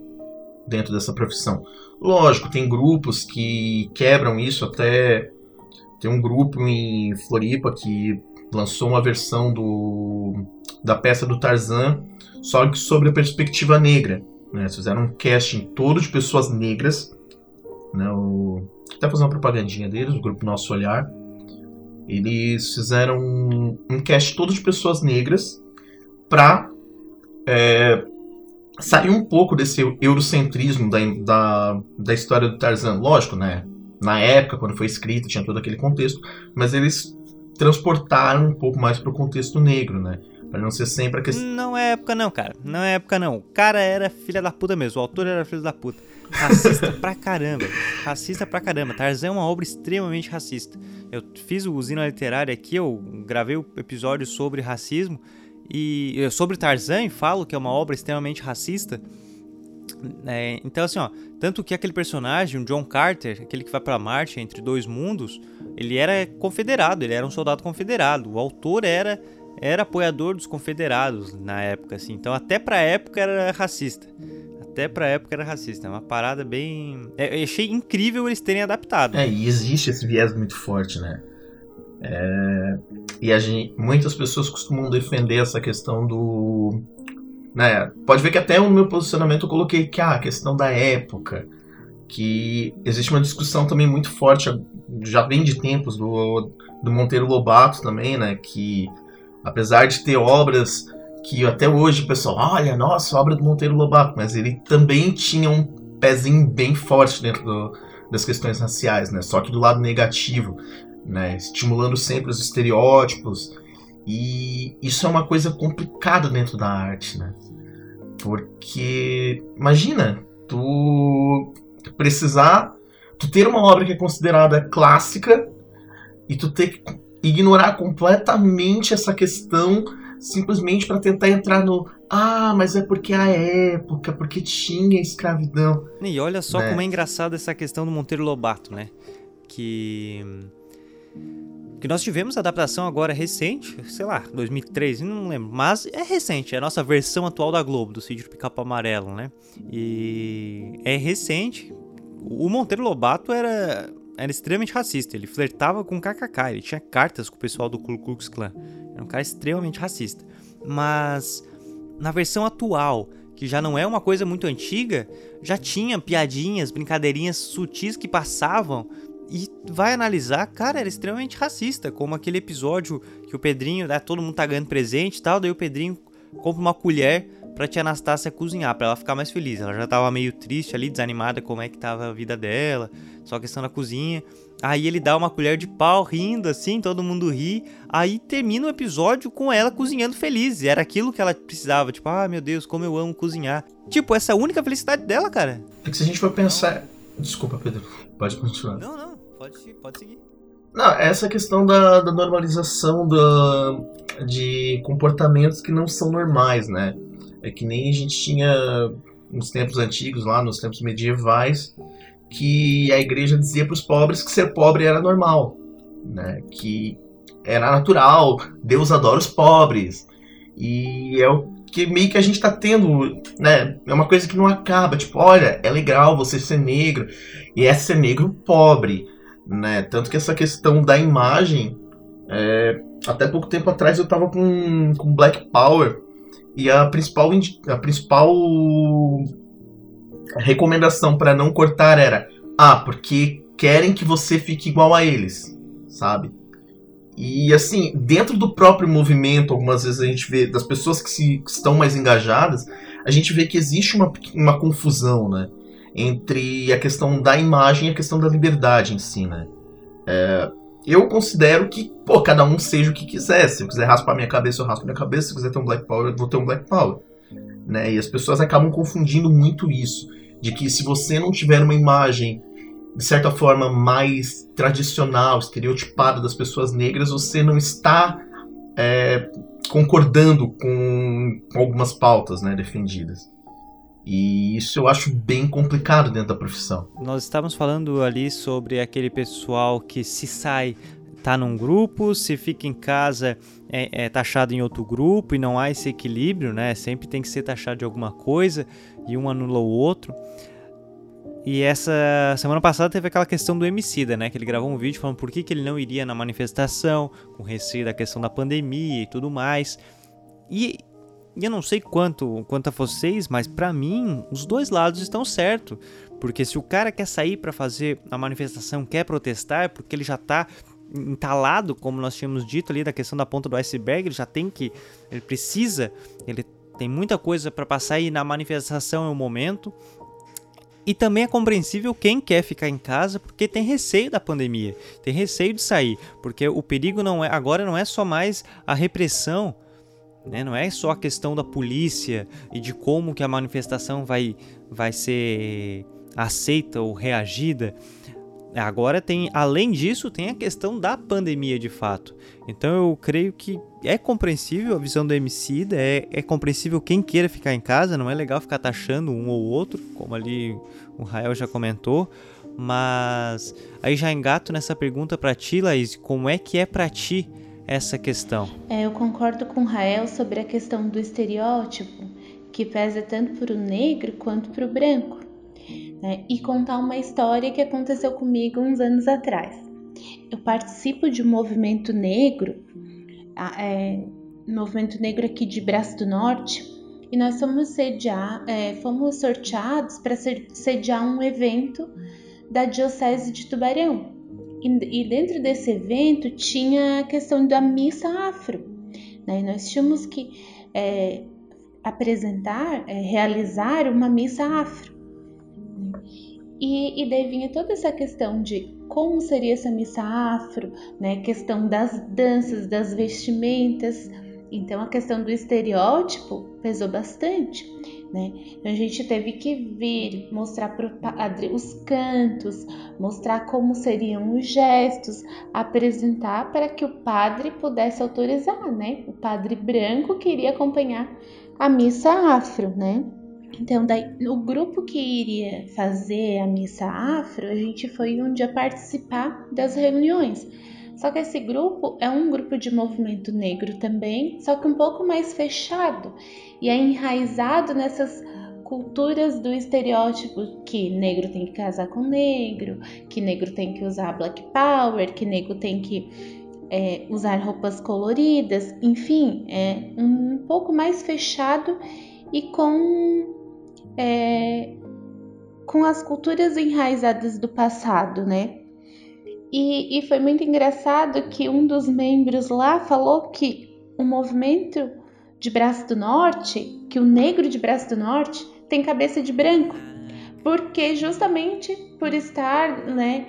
dentro dessa profissão. Lógico, tem grupos que quebram isso, até tem um grupo em Floripa que lançou uma versão do, da peça do Tarzan, só que sobre a perspectiva negra. Né? Fizeram um casting todo de pessoas negras. Né? O, até fazer uma propagandinha deles, o grupo Nosso Olhar. Eles fizeram um, um cast todo de pessoas negras para é, sair um pouco desse eurocentrismo da, da, da história do Tarzan. Lógico, né? Na época, quando foi escrito, tinha todo aquele contexto, mas eles transportaram um pouco mais para o contexto negro, né? Pra não ser sempre a questão. Não é época, não, cara. Não é época, não. O cara era filha da puta mesmo. O autor era filho da puta. Racista pra caramba. Racista pra caramba. Tarzan é uma obra extremamente racista. Eu fiz o Usina Literária aqui, eu gravei o episódio sobre racismo e sobre Tarzan e falo que é uma obra extremamente racista. É, então, assim, ó, tanto que aquele personagem, o John Carter, aquele que vai para Marte entre dois mundos, ele era confederado, ele era um soldado confederado. O autor era era apoiador dos confederados na época, assim. Então, até pra época era racista. Até pra época era racista. É uma parada bem. É, eu achei incrível eles terem adaptado. É, e existe esse viés muito forte, né? É... E a gente, muitas pessoas costumam defender essa questão do né? Pode ver que até no meu posicionamento eu coloquei que ah, a questão da época, que existe uma discussão também muito forte, já vem de tempos do, do Monteiro Lobato também, né? Que apesar de ter obras que até hoje o pessoal, olha, nossa, obra do Monteiro Lobato, mas ele também tinha um pezinho bem forte dentro do, das questões raciais, né? Só que do lado negativo, né? Estimulando sempre os estereótipos. E isso é uma coisa complicada dentro da arte, né? Porque imagina, tu precisar, tu ter uma obra que é considerada clássica e tu ter que ignorar completamente essa questão simplesmente para tentar entrar no ah, mas é porque a época, porque tinha escravidão. E olha só né? como é engraçado essa questão do Monteiro Lobato, né? Que que nós tivemos adaptação agora recente, sei lá, 2003, não lembro, mas é recente, é a nossa versão atual da Globo, do Sítio do Picapo Amarelo, né? E é recente. O Monteiro Lobato era, era extremamente racista, ele flertava com KKK, ele tinha cartas com o pessoal do Ku Klux Klan. Era um cara extremamente racista. Mas na versão atual, que já não é uma coisa muito antiga, já tinha piadinhas, brincadeirinhas sutis que passavam e vai analisar, cara, era extremamente racista, como aquele episódio que o Pedrinho, né, todo mundo tá ganhando presente e tal, daí o Pedrinho compra uma colher pra tia Anastácia cozinhar, pra ela ficar mais feliz. Ela já tava meio triste ali, desanimada como é que tava a vida dela, só a questão da cozinha. Aí ele dá uma colher de pau, rindo assim, todo mundo ri. Aí termina o episódio com ela cozinhando feliz. Era aquilo que ela precisava. Tipo, ah, meu Deus, como eu amo cozinhar. Tipo, essa é a única felicidade dela, cara. É que se a gente for pensar. Desculpa, Pedro. Pode continuar. Não, não. Pode, pode seguir. Não, essa questão da, da normalização da, de comportamentos que não são normais, né? É que nem a gente tinha nos tempos antigos, lá nos tempos medievais, que a igreja dizia para os pobres que ser pobre era normal, né? Que era natural, Deus adora os pobres. E é o que meio que a gente tá tendo, né? É uma coisa que não acaba, tipo, olha, é legal você ser negro e é ser negro pobre né? Tanto que essa questão da imagem, é, até pouco tempo atrás eu tava com, com Black Power E a principal, a principal recomendação para não cortar era: ah, porque querem que você fique igual a eles, sabe? E assim, dentro do próprio movimento, algumas vezes a gente vê das pessoas que, se, que estão mais engajadas, a gente vê que existe uma, uma confusão, né? Entre a questão da imagem e a questão da liberdade em si, né? É, eu considero que, pô, cada um seja o que quiser. Se eu quiser raspar minha cabeça, eu raspo minha cabeça. Se eu quiser ter um Black Power, eu vou ter um Black Power. Né? E as pessoas acabam confundindo muito isso. De que se você não tiver uma imagem, de certa forma, mais tradicional, estereotipada das pessoas negras, você não está é, concordando com, com algumas pautas né, defendidas. E isso eu acho bem complicado dentro da profissão. Nós estávamos falando ali sobre aquele pessoal que se sai tá num grupo, se fica em casa é, é, taxado em outro grupo e não há esse equilíbrio, né? Sempre tem que ser taxado de alguma coisa e um anula o outro. E essa semana passada teve aquela questão do Emicida, né? Que ele gravou um vídeo falando por que, que ele não iria na manifestação, com receio da questão da pandemia e tudo mais. E e eu não sei quanto, quanto a vocês, mas para mim os dois lados estão certos. Porque se o cara quer sair para fazer a manifestação, quer protestar, é porque ele já tá entalado, como nós tínhamos dito ali da questão da ponta do iceberg, ele já tem que, ele precisa, ele tem muita coisa para passar e na manifestação é o momento. E também é compreensível quem quer ficar em casa porque tem receio da pandemia, tem receio de sair, porque o perigo não é agora não é só mais a repressão, né? Não é só a questão da polícia e de como que a manifestação vai, vai ser aceita ou reagida. Agora tem, além disso, tem a questão da pandemia de fato. Então eu creio que é compreensível a visão do MC, é, é compreensível quem queira ficar em casa, não é legal ficar taxando um ou outro, como ali o Rael já comentou. Mas aí já engato nessa pergunta para ti, Laís, como é que é para ti essa questão. É, eu concordo com Rael sobre a questão do estereótipo, que pesa tanto para o negro quanto para o branco. Né? E contar uma história que aconteceu comigo uns anos atrás. Eu participo de um movimento negro, é, movimento negro aqui de Braço do Norte, e nós fomos, sediar, é, fomos sorteados para sediar um evento da Diocese de Tubarão. E, e dentro desse evento tinha a questão da missa afro. Né? Nós tínhamos que é, apresentar, é, realizar uma missa afro. E, e daí vinha toda essa questão de como seria essa missa afro, né? questão das danças, das vestimentas. Então a questão do estereótipo pesou bastante né? Então a gente teve que vir mostrar para o padre os cantos, mostrar como seriam os gestos, apresentar para que o padre pudesse autorizar, né? O padre branco queria acompanhar a missa afro, né? Então, daí, o grupo que iria fazer a missa afro, a gente foi um dia participar das reuniões. Só que esse grupo é um grupo de movimento negro também, só que um pouco mais fechado e é enraizado nessas culturas do estereótipo que negro tem que casar com negro, que negro tem que usar black power, que negro tem que é, usar roupas coloridas, enfim, é um pouco mais fechado e com é, com as culturas enraizadas do passado, né? E, e foi muito engraçado que um dos membros lá falou que o movimento de Braço do Norte, que o negro de Braço do Norte tem cabeça de branco, porque justamente por estar, né,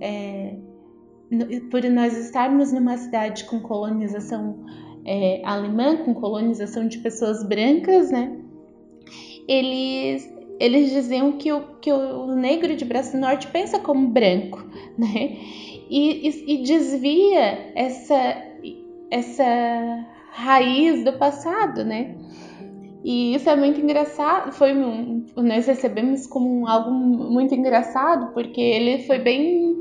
é, por nós estarmos numa cidade com colonização é, alemã, com colonização de pessoas brancas, né, eles eles diziam que o, que o negro de Braço Norte pensa como branco, né? E, e, e desvia essa, essa raiz do passado, né? E isso é muito engraçado, foi um, nós recebemos como algo muito engraçado, porque ele foi bem,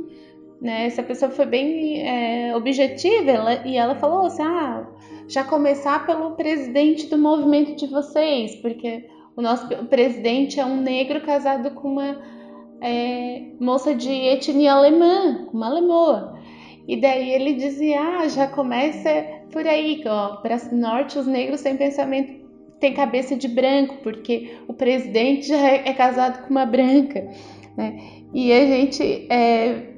né, essa pessoa foi bem é, objetiva, ela, e ela falou assim, ah, já começar pelo presidente do movimento de vocês, porque o nosso presidente é um negro casado com uma é, moça de etnia alemã, uma alemoa. E daí ele dizia: ah, já começa por aí, ó, para norte os negros têm pensamento tem cabeça de branco, porque o presidente já é, é casado com uma branca, né? E a gente é,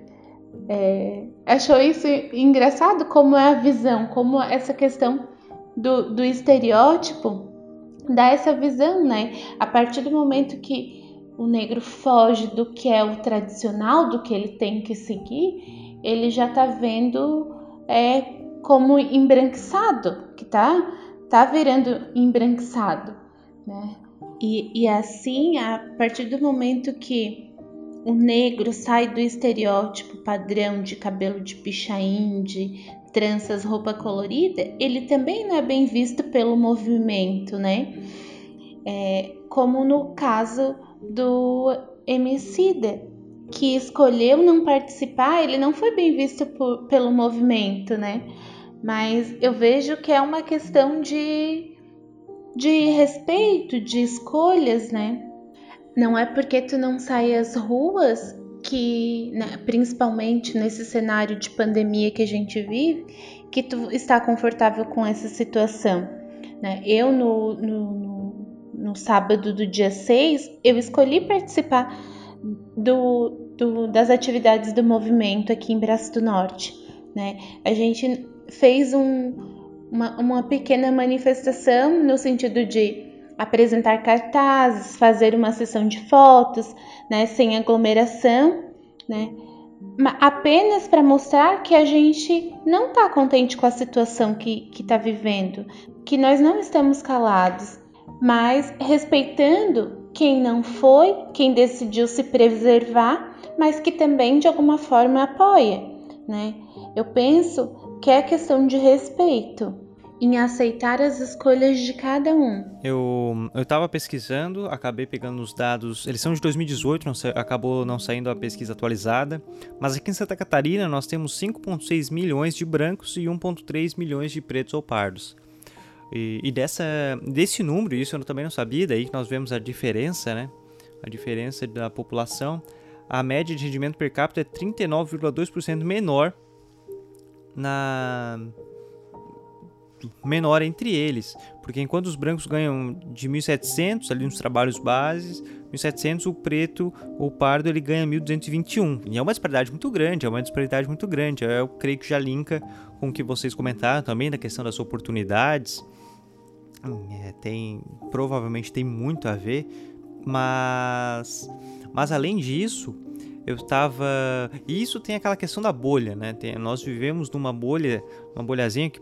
é, achou isso engraçado, como é a visão, como essa questão do, do estereótipo dá essa visão, né? A partir do momento que o negro foge do que é o tradicional, do que ele tem que seguir, ele já tá vendo é, como embranquiçado, que tá, tá virando embranquiçado, né? E, e assim, a partir do momento que o negro sai do estereótipo padrão de cabelo de pichain, de tranças, roupa colorida, ele também não é bem visto pelo movimento, né? É, como no caso do Emicida, que escolheu não participar, ele não foi bem visto por, pelo movimento, né? Mas eu vejo que é uma questão de, de respeito, de escolhas, né? Não é porque tu não sai às ruas que, né, principalmente nesse cenário de pandemia que a gente vive, que tu está confortável com essa situação. Né? Eu, no, no, no, no sábado do dia 6, eu escolhi participar do, do, das atividades do movimento aqui em Braço do Norte. Né? A gente fez um, uma, uma pequena manifestação no sentido de apresentar cartazes, fazer uma sessão de fotos, né, sem aglomeração, né, apenas para mostrar que a gente não está contente com a situação que está vivendo, que nós não estamos calados, mas respeitando quem não foi, quem decidiu se preservar, mas que também de alguma forma apoia, né? Eu penso que é questão de respeito em aceitar as escolhas de cada um. Eu eu estava pesquisando, acabei pegando os dados, eles são de 2018, não, acabou não saindo a pesquisa atualizada, mas aqui em Santa Catarina nós temos 5,6 milhões de brancos e 1,3 milhões de pretos ou pardos. E, e, dessa, desse número, isso eu também não sabia, daí que nós vemos a diferença, né? A diferença da população. A média de rendimento per capita é 39,2% menor na, menor entre eles, porque enquanto os brancos ganham de 1.700 ali nos trabalhos bases, 1.700 o preto ou pardo ele ganha 1.221. E é uma disparidade muito grande, é uma disparidade muito grande. Eu creio que já linka com o que vocês comentaram também da questão das oportunidades. É, tem provavelmente tem muito a ver, mas mas além disso, eu estava. E isso tem aquela questão da bolha, né? Tem, nós vivemos numa bolha, uma bolhazinha que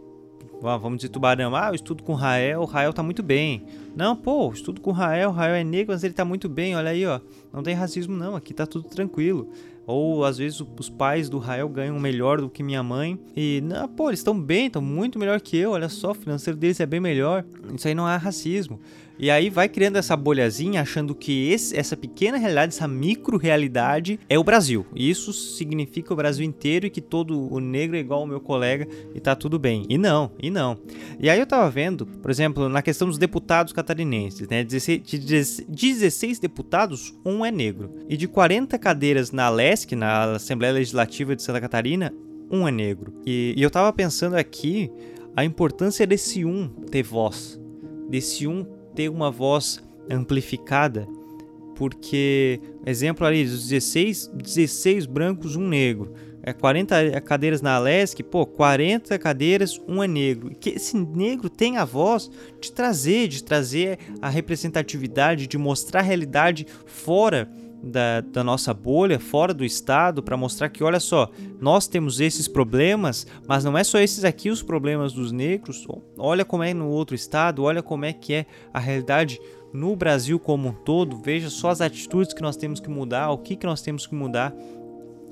vamos dizer Tubarão, ah, eu estudo com Rael, Rael tá muito bem. Não, pô, estudo com Rael, Rael é negro, mas ele tá muito bem, olha aí, ó. Não tem racismo não, aqui tá tudo tranquilo. Ou às vezes os pais do Rael ganham melhor do que minha mãe. E, não, pô, eles estão bem, estão muito melhor que eu, olha só, o financeiro deles é bem melhor. Isso aí não é racismo. E aí vai criando essa bolhazinha achando que esse, essa pequena realidade, essa micro realidade é o Brasil. E isso significa o Brasil inteiro e que todo o negro é igual ao meu colega e tá tudo bem. E não, e não. E aí eu tava vendo, por exemplo, na questão dos deputados catarinenses, né? 16, de 16 deputados, um é negro. E de 40 cadeiras na LESC, na Assembleia Legislativa de Santa Catarina, um é negro. E, e eu tava pensando aqui a importância desse um ter voz, desse um ter uma voz amplificada, porque, exemplo ali, dos 16, 16 brancos, um negro. É 40 cadeiras na Alesc, pô, 40 cadeiras, um é negro. Que esse negro tem a voz de trazer, de trazer a representatividade, de mostrar a realidade fora da, da, nossa bolha, fora do estado, para mostrar que, olha só, nós temos esses problemas, mas não é só esses aqui os problemas dos negros. Olha como é no outro estado, olha como é que é a realidade no Brasil como um todo. Veja só as atitudes que nós temos que mudar, o que, que nós temos que mudar.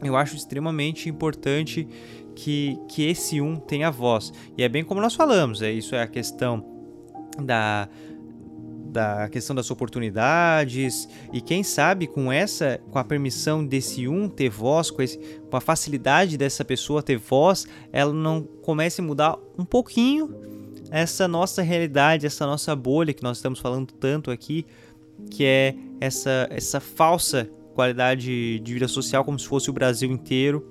Eu acho extremamente importante que, que esse um tenha voz. E é bem como nós falamos, é isso é a questão da da questão das oportunidades e quem sabe com essa, com a permissão desse um ter voz, com, esse, com a facilidade dessa pessoa ter voz, ela não comece a mudar um pouquinho essa nossa realidade, essa nossa bolha que nós estamos falando tanto aqui, que é essa essa falsa qualidade de vida social como se fosse o Brasil inteiro.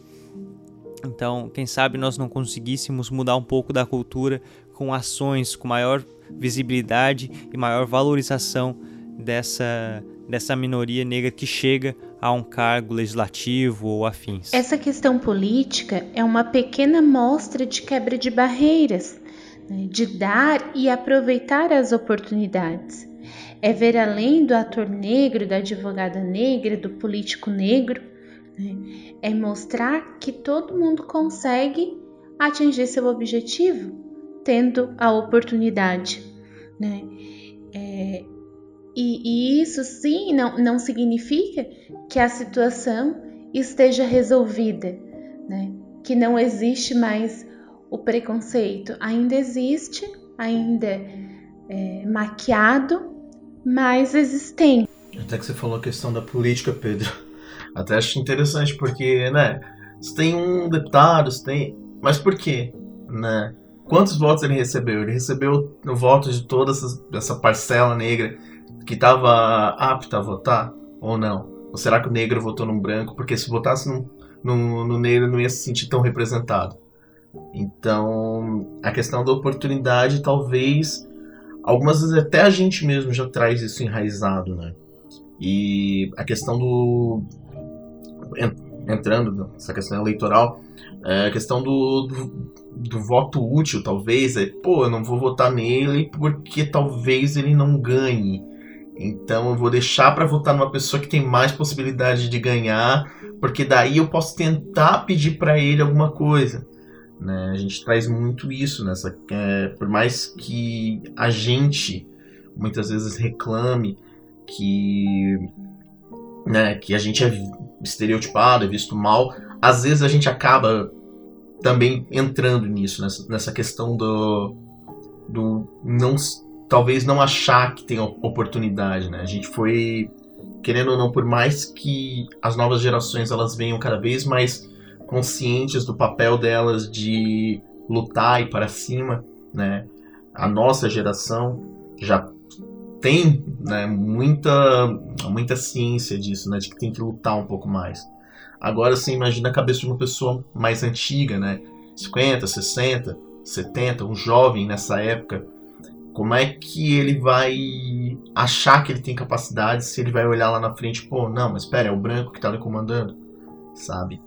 Então, quem sabe nós não conseguíssemos mudar um pouco da cultura com ações, com maior visibilidade e maior valorização dessa, dessa minoria negra que chega a um cargo legislativo ou afins. Essa questão política é uma pequena mostra de quebra de barreiras, né, de dar e aproveitar as oportunidades. É ver além do ator negro, da advogada negra, do político negro, né, é mostrar que todo mundo consegue atingir seu objetivo, tendo a oportunidade. Né? É, e, e, isso sim não, não significa que a situação esteja resolvida, né? que não existe mais o preconceito. Ainda existe, ainda é maquiado, mas existente. Até que você falou a questão da política, Pedro. Até acho interessante, porque, né? Você tem um deputado, você tem mas por quê? Né? Quantos votos ele recebeu? Ele recebeu o voto de toda essa, essa parcela negra que estava apta a votar ou não? Ou será que o negro votou num branco? Porque se votasse no, no, no negro não ia se sentir tão representado. Então, a questão da oportunidade, talvez, algumas vezes até a gente mesmo já traz isso enraizado, né? E a questão do. Entrando nessa questão eleitoral, é, a questão do, do, do, voto útil, talvez, é, pô, eu não vou votar nele porque talvez ele não ganhe. Então eu vou deixar para votar numa pessoa que tem mais possibilidade de ganhar, porque daí eu posso tentar pedir para ele alguma coisa. Né? A gente traz muito isso nessa, é, por mais que a gente muitas vezes reclame que, né, que a gente é estereotipado, é visto mal, às vezes a gente acaba também entrando nisso, nessa, nessa questão do, do não talvez não achar que tem oportunidade, né? A gente foi querendo ou não, por mais que as novas gerações elas venham cada vez mais conscientes do papel delas de lutar e para cima, né? A nossa geração já tem né, muita, muita ciência disso, né? De que tem que lutar um pouco mais. Agora você imagina a cabeça de uma pessoa mais antiga, né? 50, 60, 70, um jovem nessa época. Como é que ele vai achar que ele tem capacidade se ele vai olhar lá na frente, pô, não, mas espera, é o branco que tá ali comandando, sabe?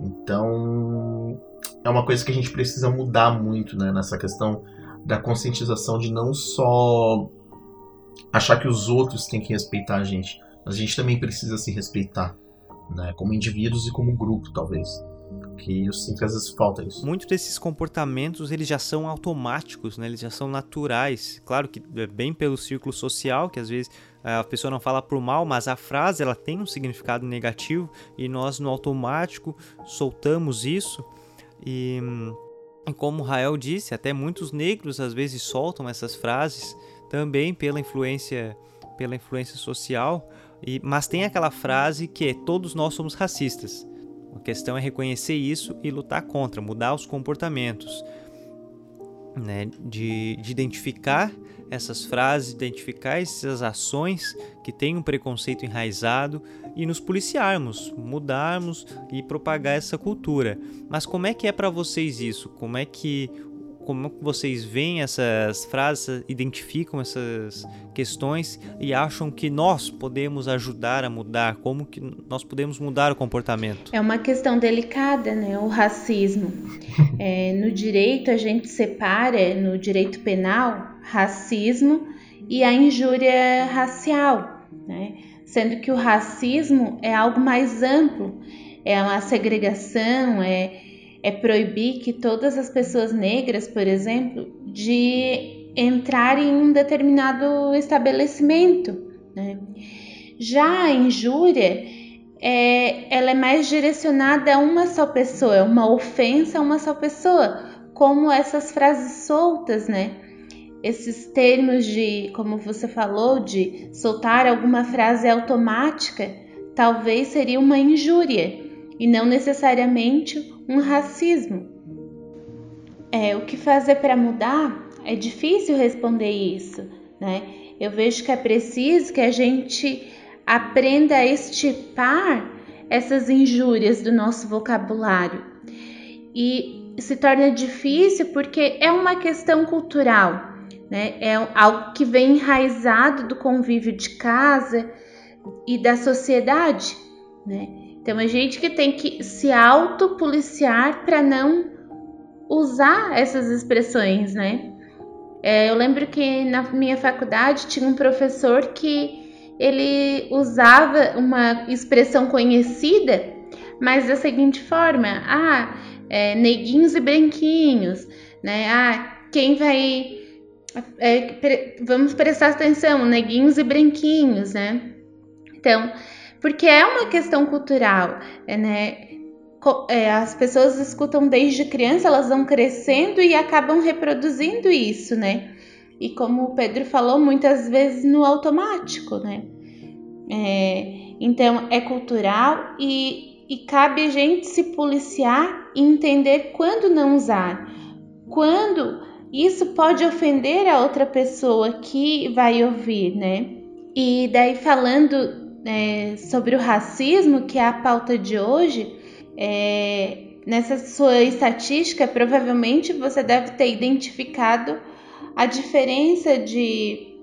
Então, é uma coisa que a gente precisa mudar muito, né, nessa questão da conscientização de não só achar que os outros têm que respeitar a gente, mas a gente também precisa se respeitar né? Como indivíduos e como grupo, talvez. Que eu sinto que às vezes falta isso. Muitos desses comportamentos eles já são automáticos, né? Eles já são naturais. Claro que é bem pelo círculo social, que às vezes a pessoa não fala por mal, mas a frase ela tem um significado negativo e nós no automático soltamos isso. E, e como Rael disse, até muitos negros às vezes soltam essas frases também pela influência pela influência social. E, mas tem aquela frase que é todos nós somos racistas. A questão é reconhecer isso e lutar contra, mudar os comportamentos. Né, de, de, identificar essas frases, identificar essas ações que têm um preconceito enraizado e nos policiarmos, mudarmos e propagar essa cultura. Mas como é que é para vocês isso? Como é que como vocês veem essas frases, identificam essas questões e acham que nós podemos ajudar a mudar? Como que nós podemos mudar o comportamento? É uma questão delicada, né? O racismo. É, no direito a gente separa, no direito penal, racismo e a injúria racial, né? Sendo que o racismo é algo mais amplo, é uma segregação, é é proibir que todas as pessoas negras, por exemplo, de entrar em um determinado estabelecimento. Né? Já a injúria, é, ela é mais direcionada a uma só pessoa, é uma ofensa a uma só pessoa, como essas frases soltas, né? Esses termos de, como você falou, de soltar alguma frase automática, talvez seria uma injúria e não necessariamente um racismo. É, o que fazer para mudar? É difícil responder isso, né? Eu vejo que é preciso que a gente aprenda a estipar essas injúrias do nosso vocabulário. E se torna difícil porque é uma questão cultural. né? É algo que vem enraizado do convívio de casa e da sociedade, né? Então a gente que tem que se autopoliciar para não usar essas expressões, né? É, eu lembro que na minha faculdade tinha um professor que ele usava uma expressão conhecida, mas da seguinte forma: ah, é, neguinhos e branquinhos, né? Ah, quem vai. É, pre, vamos prestar atenção, neguinhos e branquinhos, né? Então, porque é uma questão cultural, né? É, as pessoas escutam desde criança, elas vão crescendo e acabam reproduzindo isso, né? E como o Pedro falou, muitas vezes no automático, né? É, então é cultural e, e cabe a gente se policiar e entender quando não usar, quando isso pode ofender a outra pessoa que vai ouvir, né? E daí falando é, sobre o racismo, que é a pauta de hoje, é, nessa sua estatística, provavelmente você deve ter identificado a diferença de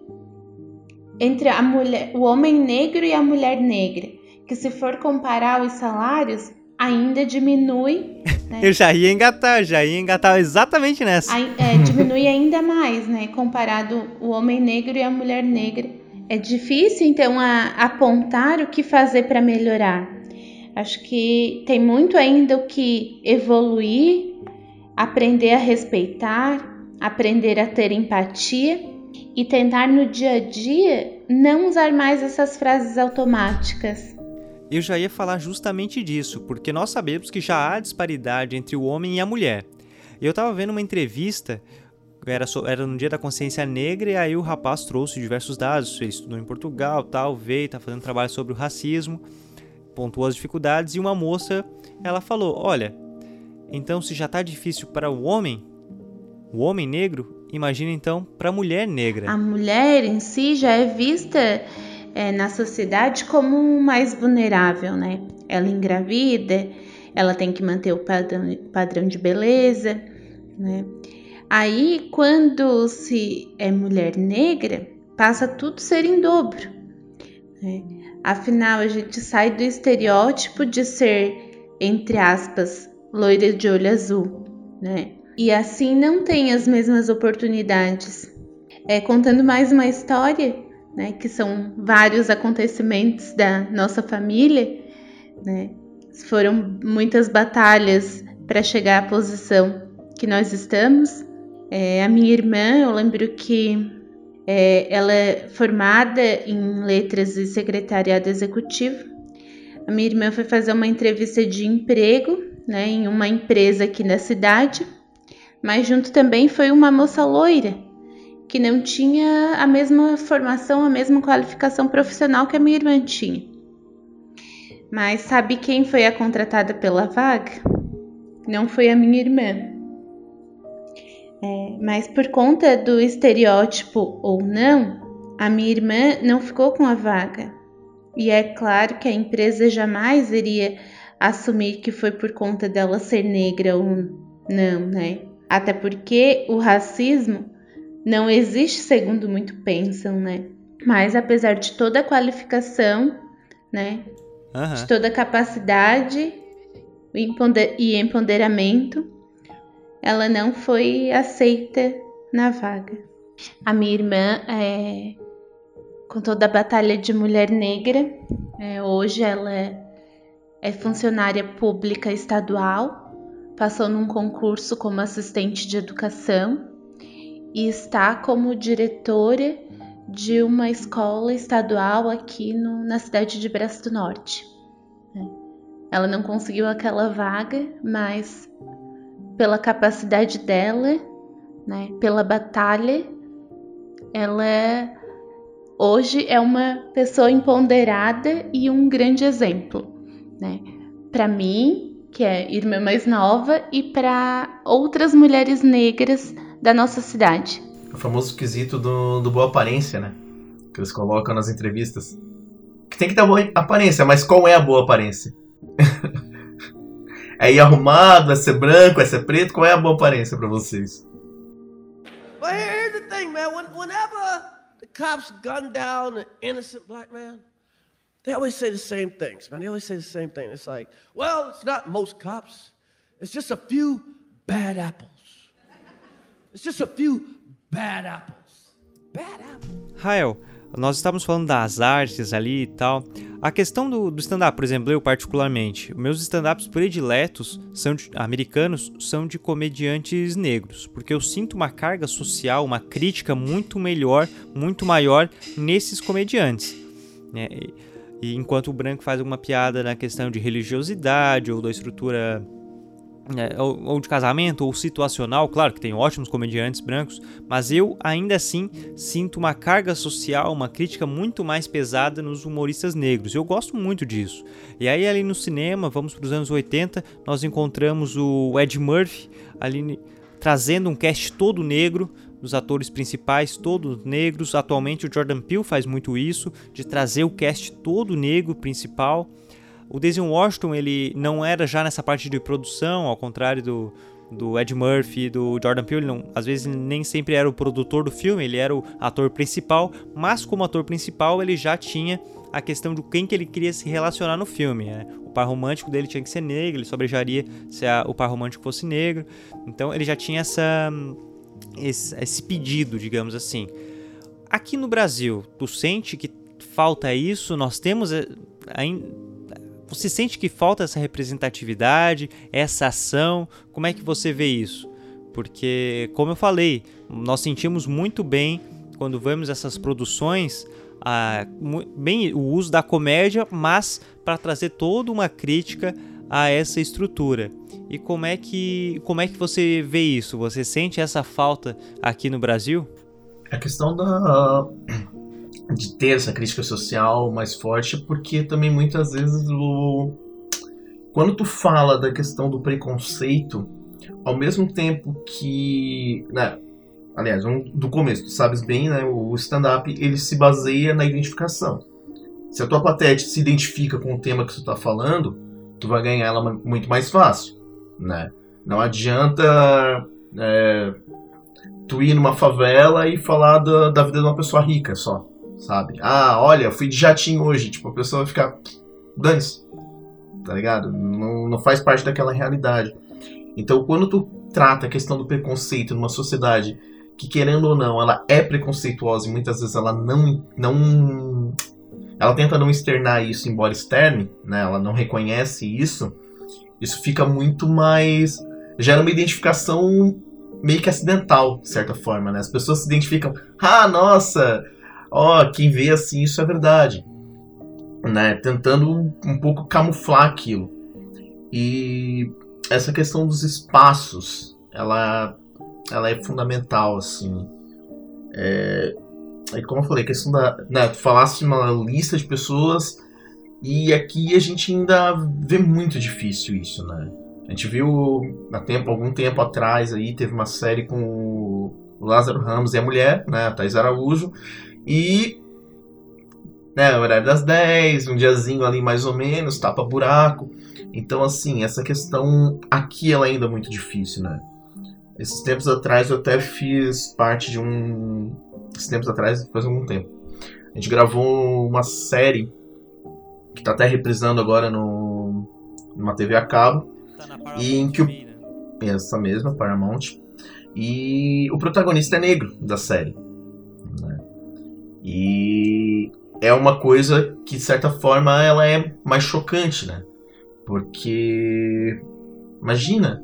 entre a mulher, o homem negro e a mulher negra, que se for comparar os salários, ainda diminui. Né? Eu já ia engatar, já ia engatar exatamente nessa. É, diminui ainda mais, né? Comparado o homem negro e a mulher negra. É difícil, então, a, apontar o que fazer para melhorar. Acho que tem muito ainda o que evoluir, aprender a respeitar, aprender a ter empatia e tentar no dia a dia não usar mais essas frases automáticas. Eu já ia falar justamente disso, porque nós sabemos que já há disparidade entre o homem e a mulher. Eu estava vendo uma entrevista, era, era no dia da consciência negra, e aí o rapaz trouxe diversos dados, ele estudou em Portugal, tal, veio, está fazendo trabalho sobre o racismo, pontuou as dificuldades, e uma moça, ela falou, olha, então se já está difícil para o homem, o homem negro, Imagina então para a mulher negra. A mulher em si já é vista é, na sociedade como mais vulnerável, né? Ela engravida, ela tem que manter o padrão, padrão de beleza, né? Aí, quando se é mulher negra, passa tudo ser em dobro. Né? Afinal, a gente sai do estereótipo de ser, entre aspas, loira de olho azul, né? e assim não tem as mesmas oportunidades. É, contando mais uma história, né, que são vários acontecimentos da nossa família, né, foram muitas batalhas para chegar à posição que nós estamos. É, a minha irmã, eu lembro que é, ela é formada em letras e secretariado executivo. A minha irmã foi fazer uma entrevista de emprego né, em uma empresa aqui na cidade mas junto também foi uma moça loira, que não tinha a mesma formação, a mesma qualificação profissional que a minha irmã tinha. Mas sabe quem foi a contratada pela vaga? Não foi a minha irmã. É, mas por conta do estereótipo ou não, a minha irmã não ficou com a vaga. E é claro que a empresa jamais iria assumir que foi por conta dela ser negra ou não, né? Até porque o racismo não existe segundo muito pensam, né? Mas apesar de toda a qualificação, né? Uhum. De toda a capacidade e empoderamento, ela não foi aceita na vaga. A minha irmã, é, com toda a batalha de mulher negra, é, hoje ela é, é funcionária pública estadual passou num concurso como assistente de educação e está como diretora de uma escola estadual aqui no, na cidade de Brest do Norte. Né? Ela não conseguiu aquela vaga, mas pela capacidade dela, né, pela batalha, ela hoje é uma pessoa empoderada e um grande exemplo, né? Para mim, que é irmã mais nova, e para outras mulheres negras da nossa cidade. O famoso quesito do, do boa aparência, né? Que eles colocam nas entrevistas. Que tem que ter boa aparência, mas qual é a boa aparência? é ir arrumado, é ser branco, é ser preto? Qual é a boa aparência para vocês? weird thing, man. When, whenever the cops gun down an innocent black man, they always say the same things, man. They always say the same thing. It's like, well, it's not most cops. It's just a few bad apples. It's just a few bad apples. Bad apples. Rael, nós estávamos falando das artes ali e tal. A questão do, do stand-up, por exemplo, eu particularmente, meus stand-ups prediletos são de, americanos são de comediantes negros, porque eu sinto uma carga social, uma crítica muito melhor, muito maior nesses comediantes. Né? E, e enquanto o branco faz alguma piada na questão de religiosidade ou da estrutura é, ou, ou, de casamento, ou situacional, claro que tem ótimos comediantes brancos, mas eu ainda assim sinto uma carga social, uma crítica muito mais pesada nos humoristas negros. Eu gosto muito disso. E aí, ali no cinema, vamos para os anos 80, nós encontramos o Ed Murphy ali trazendo um cast todo negro, dos atores principais, todos negros. Atualmente, o Jordan Peele faz muito isso, de trazer o cast todo negro principal. O Denzel Washington, ele não era já nessa parte de produção, ao contrário do, do Ed Murphy, do Jordan Peele, não, às vezes nem sempre era o produtor do filme, ele era o ator principal, mas como ator principal ele já tinha a questão de quem que ele queria se relacionar no filme. Né? O par romântico dele tinha que ser negro, ele sobrejaria se a, o par romântico fosse negro, então ele já tinha essa, esse, esse pedido, digamos assim. Aqui no Brasil, tu sente que falta isso? Nós temos eh, ainda você sente que falta essa representatividade, essa ação? Como é que você vê isso? Porque, como eu falei, nós sentimos muito bem quando vemos essas produções, a, bem o uso da comédia, mas para trazer toda uma crítica a essa estrutura. E como é que como é que você vê isso? Você sente essa falta aqui no Brasil? A questão da de ter essa crítica social mais forte, porque também muitas vezes o quando tu fala da questão do preconceito, ao mesmo tempo que, né, aliás, um, do começo, tu sabes bem, né, o stand-up ele se baseia na identificação. Se a tua plateia se identifica com o tema que tu tá falando, tu vai ganhar ela muito mais fácil, né? Não adianta é, tu ir numa favela e falar da, da vida de uma pessoa rica só sabe? Ah, olha, fui de jatinho hoje. Tipo, a pessoa vai ficar. Dane-se. Tá ligado? Não, não faz parte daquela realidade. Então, quando tu trata a questão do preconceito numa sociedade que, querendo ou não, ela é preconceituosa e muitas vezes ela não. não ela tenta não externar isso, embora externe, né? Ela não reconhece isso. Isso fica muito mais. gera uma identificação meio que acidental, de certa forma, né? As pessoas se identificam. Ah, nossa! Ó, oh, quem vê assim isso é verdade, né? Tentando um pouco camuflar aquilo. E essa questão dos espaços, ela, ela é fundamental, assim. É, é como eu falei, a questão da. Né, tu falasse uma lista de pessoas e aqui a gente ainda vê muito difícil isso, né? A gente viu há tempo, algum tempo atrás aí, teve uma série com o Lázaro Ramos e a mulher, né, a Thais Araújo, e né, horário das 10, um diazinho ali mais ou menos, tapa buraco. Então, assim, essa questão aqui ela é ainda muito difícil, né? Esses tempos atrás eu até fiz parte de um. Esses tempos atrás, faz algum tempo. A gente gravou uma série que tá até reprisando agora no, numa TV a cabo. Tá na e em que o, né? essa mesma, Paramount. E o protagonista é negro da série. E é uma coisa que, de certa forma, ela é mais chocante, né? Porque, imagina,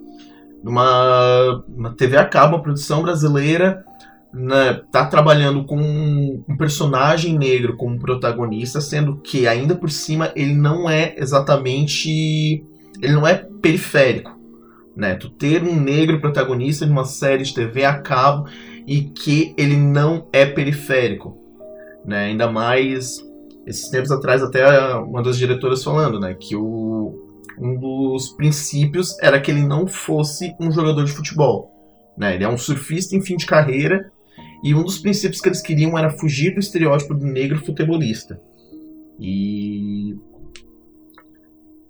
numa uma TV a cabo, uma produção brasileira, né, tá trabalhando com um personagem negro como protagonista, sendo que, ainda por cima, ele não é exatamente... ele não é periférico. Né? Tu ter um negro protagonista de uma série de TV a cabo e que ele não é periférico né? Ainda mais esses tempos atrás até uma das diretoras falando, né, que o, um dos princípios era que ele não fosse um jogador de futebol, né? Ele é um surfista em fim de carreira e um dos princípios que eles queriam era fugir do estereótipo do negro futebolista. E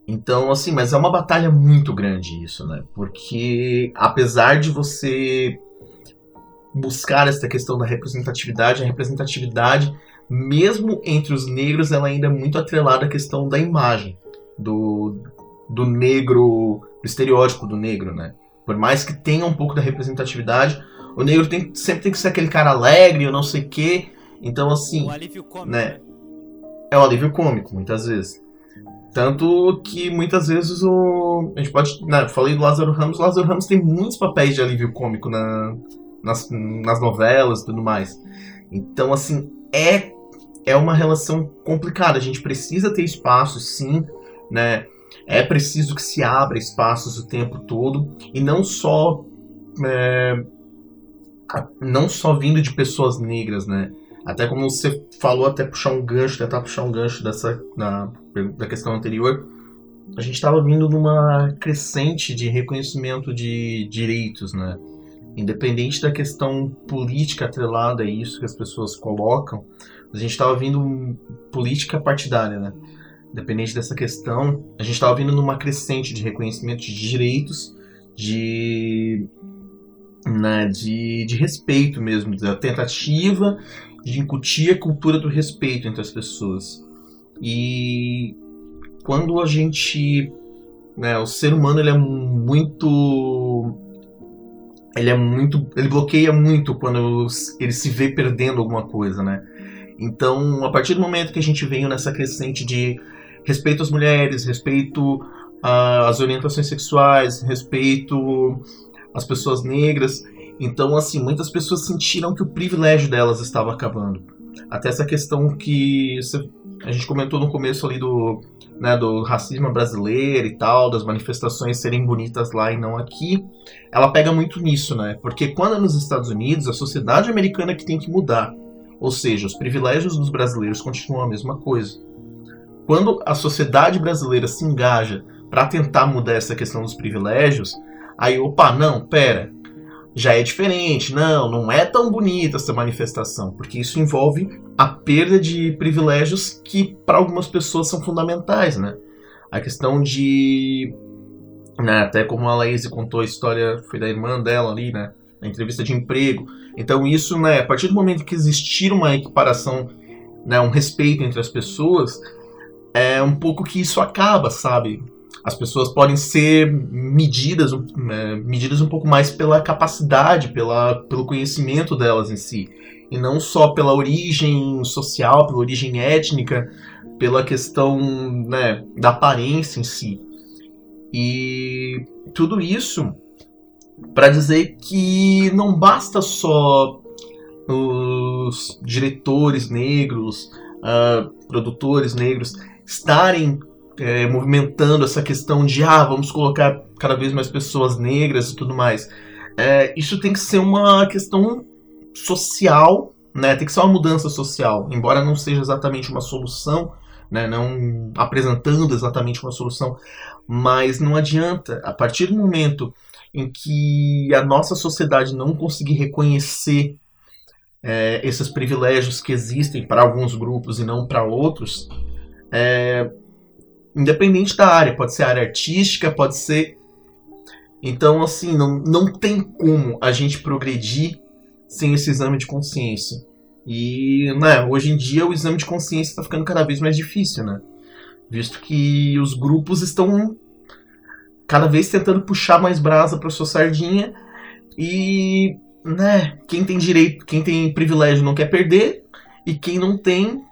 então, assim, mas é uma batalha muito grande isso, né? Porque apesar de você buscar essa questão da representatividade, a representatividade, mesmo entre os negros, ela ainda é muito atrelada à questão da imagem, do, do negro, do estereótipo do negro, né? Por mais que tenha um pouco da representatividade, o negro tem, sempre tem que ser aquele cara alegre, eu não sei o quê. Então, assim. O alívio cômico, né? né? É o alívio cômico, muitas vezes. Tanto que muitas vezes o. A gente pode. Né, falei do Lázaro Ramos. O Lázaro Ramos tem muitos papéis de alívio cômico na, nas, nas novelas e tudo mais. Então, assim, é, é uma relação complicada. A gente precisa ter espaço, sim, né? É preciso que se abra espaços o tempo todo. E não só. É, não só vindo de pessoas negras, né? Até como você falou, até puxar um gancho, tentar puxar um gancho dessa na, da questão anterior, a gente estava vindo numa crescente de reconhecimento de direitos, né? Independente da questão política atrelada a isso que as pessoas colocam, a gente estava vindo política partidária, né? Independente dessa questão, a gente estava vindo numa crescente de reconhecimento de direitos, de né, de, de respeito mesmo, da tentativa de incutir a cultura do respeito entre as pessoas. E quando a gente. Né, o ser humano ele é muito. Ele é muito. Ele bloqueia muito quando ele se vê perdendo alguma coisa, né? Então, a partir do momento que a gente veio nessa crescente de respeito às mulheres, respeito às orientações sexuais, respeito às pessoas negras, então, assim, muitas pessoas sentiram que o privilégio delas estava acabando. Até essa questão que a gente comentou no começo ali do, né, do racismo brasileiro e tal, das manifestações serem bonitas lá e não aqui, ela pega muito nisso, né? Porque quando é nos Estados Unidos, a sociedade americana que tem que mudar. Ou seja, os privilégios dos brasileiros continuam a mesma coisa. Quando a sociedade brasileira se engaja para tentar mudar essa questão dos privilégios, aí, opa, não, pera, já é diferente. Não, não é tão bonita essa manifestação, porque isso envolve a perda de privilégios que para algumas pessoas são fundamentais, né? A questão de né, até como a Laís contou a história foi da irmã dela ali, né, na entrevista de emprego. Então isso, né, a partir do momento que existir uma equiparação, né, um respeito entre as pessoas, é um pouco que isso acaba, sabe? as pessoas podem ser medidas, é, medidas um pouco mais pela capacidade, pela, pelo conhecimento delas em si. E não só pela origem social, pela origem étnica, pela questão né, da aparência em si. E tudo isso para dizer que não basta só os diretores negros, uh, produtores negros estarem é, movimentando essa questão de ah, vamos colocar cada vez mais pessoas negras e tudo mais. É, isso tem que ser uma questão social, né? Tem que ser uma mudança social, embora não seja exatamente uma solução, né? Não apresentando exatamente uma solução, mas não adianta. A partir do momento em que a nossa sociedade não conseguir reconhecer é, esses privilégios que existem para alguns grupos e não para outros, é, Independente da área, pode ser área artística, pode ser. Então, assim, não, não tem como a gente progredir sem esse exame de consciência. E, né, hoje em dia o exame de consciência está ficando cada vez mais difícil, né? Visto que os grupos estão cada vez tentando puxar mais brasa para sua sardinha e, né, quem tem direito, quem tem privilégio não quer perder e quem não tem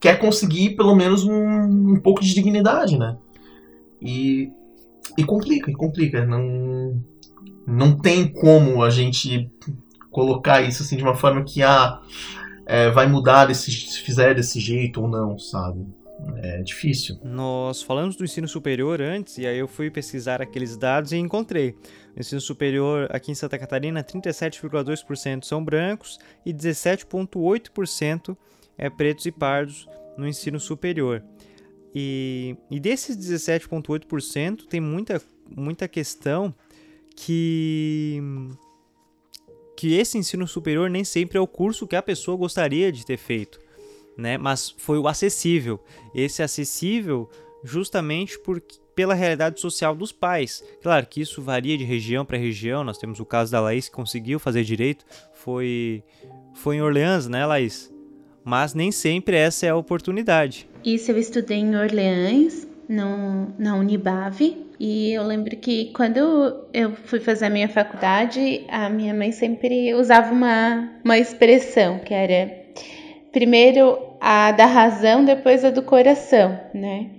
quer conseguir pelo menos um, um pouco de dignidade, né? E, e complica, e complica. Não, não tem como a gente colocar isso assim de uma forma que ah, é, vai mudar desse, se fizer desse jeito ou não, sabe? É difícil. Nós falamos do ensino superior antes, e aí eu fui pesquisar aqueles dados e encontrei. O ensino superior aqui em Santa Catarina, 37,2% são brancos e 17,8% é pretos e pardos no ensino superior. E, e desses 17,8% tem muita, muita questão que que esse ensino superior nem sempre é o curso que a pessoa gostaria de ter feito, né? Mas foi o acessível. Esse acessível justamente pela realidade social dos pais. Claro que isso varia de região para região. Nós temos o caso da Laís que conseguiu fazer direito, foi foi em Orleans, né, Laís? Mas nem sempre essa é a oportunidade. Isso eu estudei em Orleans, no, na Unibave, e eu lembro que quando eu fui fazer a minha faculdade, a minha mãe sempre usava uma, uma expressão que era primeiro a da razão, depois a do coração, né?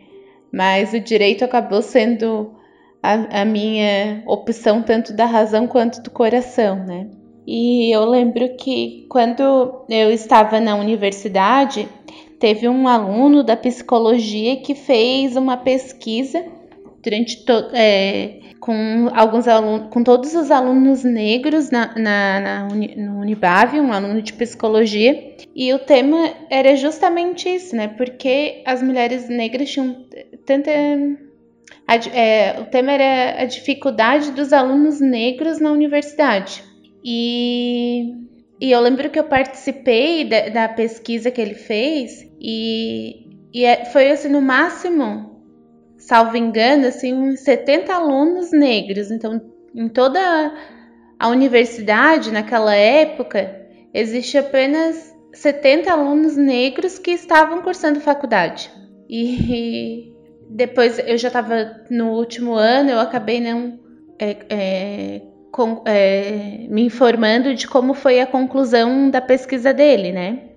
Mas o direito acabou sendo a, a minha opção tanto da razão quanto do coração, né? E eu lembro que quando eu estava na universidade, teve um aluno da psicologia que fez uma pesquisa durante é, com alguns alunos, com todos os alunos negros na, na, na Uni, no Unibave, um aluno de psicologia, e o tema era justamente isso, né? Porque as mulheres negras tinham tanta a, é, o tema era a dificuldade dos alunos negros na universidade. E, e eu lembro que eu participei da, da pesquisa que ele fez e, e é, foi assim, no máximo, salvo engano, assim, uns 70 alunos negros. Então, em toda a universidade naquela época, existe apenas 70 alunos negros que estavam cursando faculdade. E, depois eu já estava no último ano, eu acabei não é, é, com, é, me informando de como foi a conclusão da pesquisa dele, né?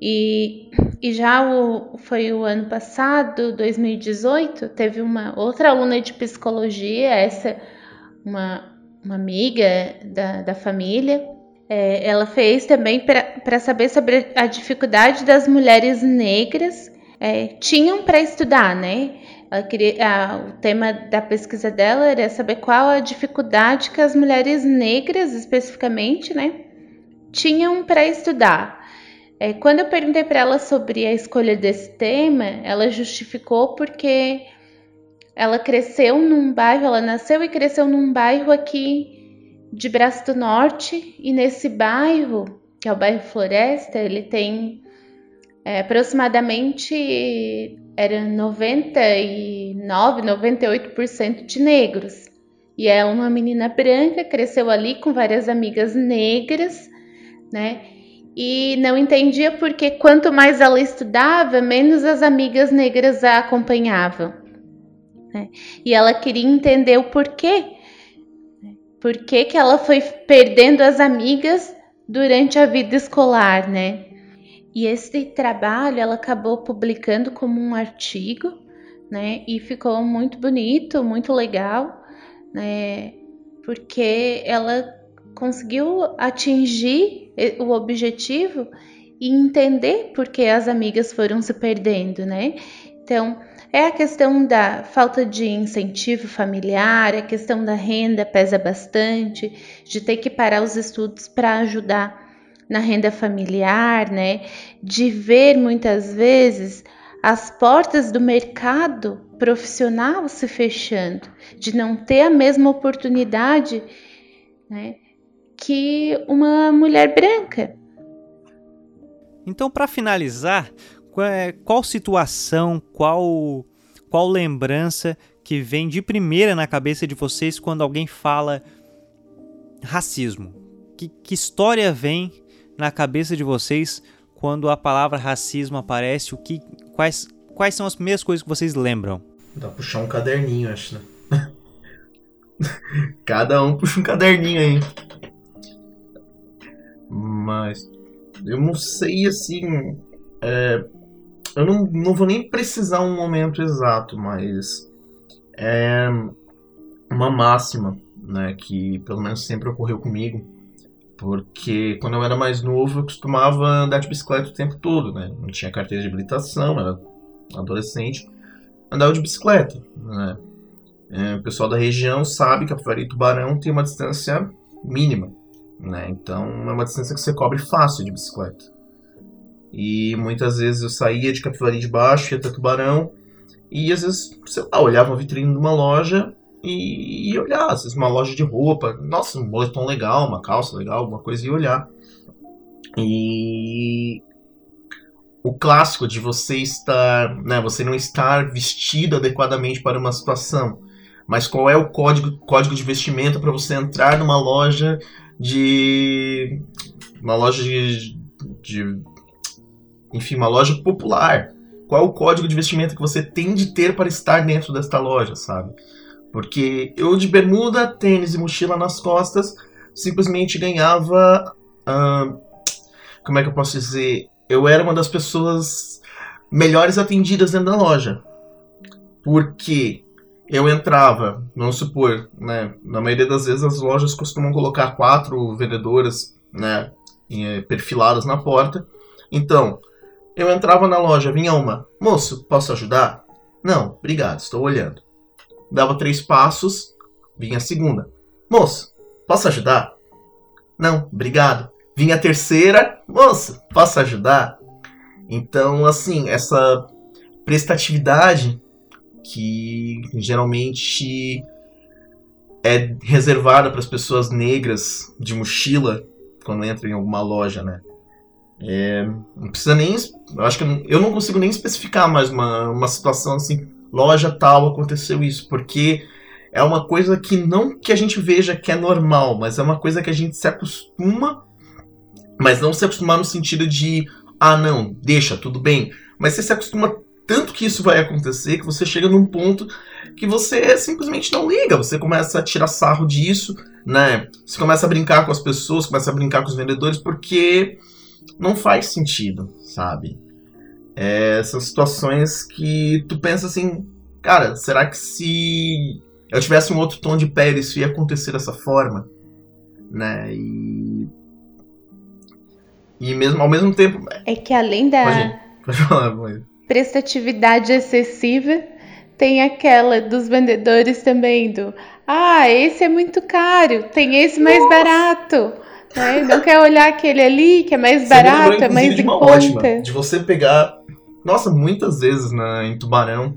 E, e já o, foi o ano passado, 2018, teve uma outra aluna de psicologia, essa uma, uma amiga da, da família, é, ela fez também para saber sobre a dificuldade das mulheres negras é, tinham para estudar, né? Queria, o tema da pesquisa dela era saber qual a dificuldade que as mulheres negras, especificamente, né, tinham para estudar. É, quando eu perguntei para ela sobre a escolha desse tema, ela justificou porque ela cresceu num bairro, ela nasceu e cresceu num bairro aqui de Braço do Norte, e nesse bairro, que é o bairro Floresta, ele tem é, aproximadamente era 99, 98% de negros. E é uma menina branca, cresceu ali com várias amigas negras, né? E não entendia porque quanto mais ela estudava, menos as amigas negras a acompanhavam. Né? E ela queria entender o porquê. Por que, que ela foi perdendo as amigas durante a vida escolar, né? E esse trabalho ela acabou publicando como um artigo, né? E ficou muito bonito, muito legal, né? Porque ela conseguiu atingir o objetivo e entender por que as amigas foram se perdendo, né? Então, é a questão da falta de incentivo familiar, a questão da renda pesa bastante, de ter que parar os estudos para ajudar na renda familiar, né? De ver muitas vezes as portas do mercado profissional se fechando, de não ter a mesma oportunidade, né? Que uma mulher branca. Então, para finalizar, é, qual situação, qual qual lembrança que vem de primeira na cabeça de vocês quando alguém fala racismo? Que, que história vem na cabeça de vocês quando a palavra racismo aparece? O que, quais, quais são as primeiras coisas que vocês lembram? Dá pra puxar um caderninho, acho, né? Cada um puxa um caderninho aí. Mas eu não sei assim. É, eu não, não vou nem precisar um momento exato, mas é uma máxima, né, que pelo menos sempre ocorreu comigo porque quando eu era mais novo eu costumava andar de bicicleta o tempo todo, né? Não tinha carteira de habilitação, era adolescente, andava de bicicleta, né? É, o pessoal da região sabe que a e Tubarão tem uma distância mínima, né? Então é uma distância que você cobre fácil de bicicleta. E muitas vezes eu saía de Capivari de Baixo, ia até Tubarão, e às vezes, sei lá, olhava uma vitrine de uma loja e, e olhar, às vezes uma loja de roupa, nossa, um boletom legal, uma calça legal, alguma coisa e olhar. E o o clássico de você estar, né, você não estar vestido adequadamente para uma situação. Mas qual é o código, código de vestimenta para você entrar numa loja de uma loja de, de enfim, uma loja popular? Qual é o código de vestimenta que você tem de ter para estar dentro desta loja, sabe? Porque eu de bermuda, tênis e mochila nas costas simplesmente ganhava. Como é que eu posso dizer? Eu era uma das pessoas melhores atendidas dentro da loja. Porque eu entrava, vamos supor, né? Na maioria das vezes as lojas costumam colocar quatro vendedoras, né? Eh, perfiladas na porta. Então, eu entrava na loja, vinha uma, moço, posso ajudar? Não, obrigado, estou olhando. Dava três passos, vinha a segunda. Moço, posso ajudar? Não, obrigado. Vinha a terceira, moço, posso ajudar? Então, assim, essa prestatividade que geralmente é reservada para as pessoas negras de mochila quando entram em alguma loja, né? É, não precisa nem. Eu acho que eu não, eu não consigo nem especificar mais uma, uma situação assim, loja tal aconteceu isso, porque é uma coisa que não que a gente veja que é normal, mas é uma coisa que a gente se acostuma, mas não se acostumar no sentido de, ah, não, deixa, tudo bem. Mas você se acostuma tanto que isso vai acontecer que você chega num ponto que você simplesmente não liga, você começa a tirar sarro disso, né? Você começa a brincar com as pessoas, começa a brincar com os vendedores, porque não faz sentido, sabe? É, são situações que tu pensa assim, cara, será que se eu tivesse um outro tom de pele isso ia acontecer dessa forma? Né? E. E mesmo, ao mesmo tempo. É que além da pode, pode falar, pode. Prestatividade excessiva, tem aquela dos vendedores também do. Ah, esse é muito caro, tem esse mais Nossa. barato. É, não quer olhar aquele ali que é mais barato, é mais em conta. Ótima, de você pegar, nossa, muitas vezes na, em Tubarão,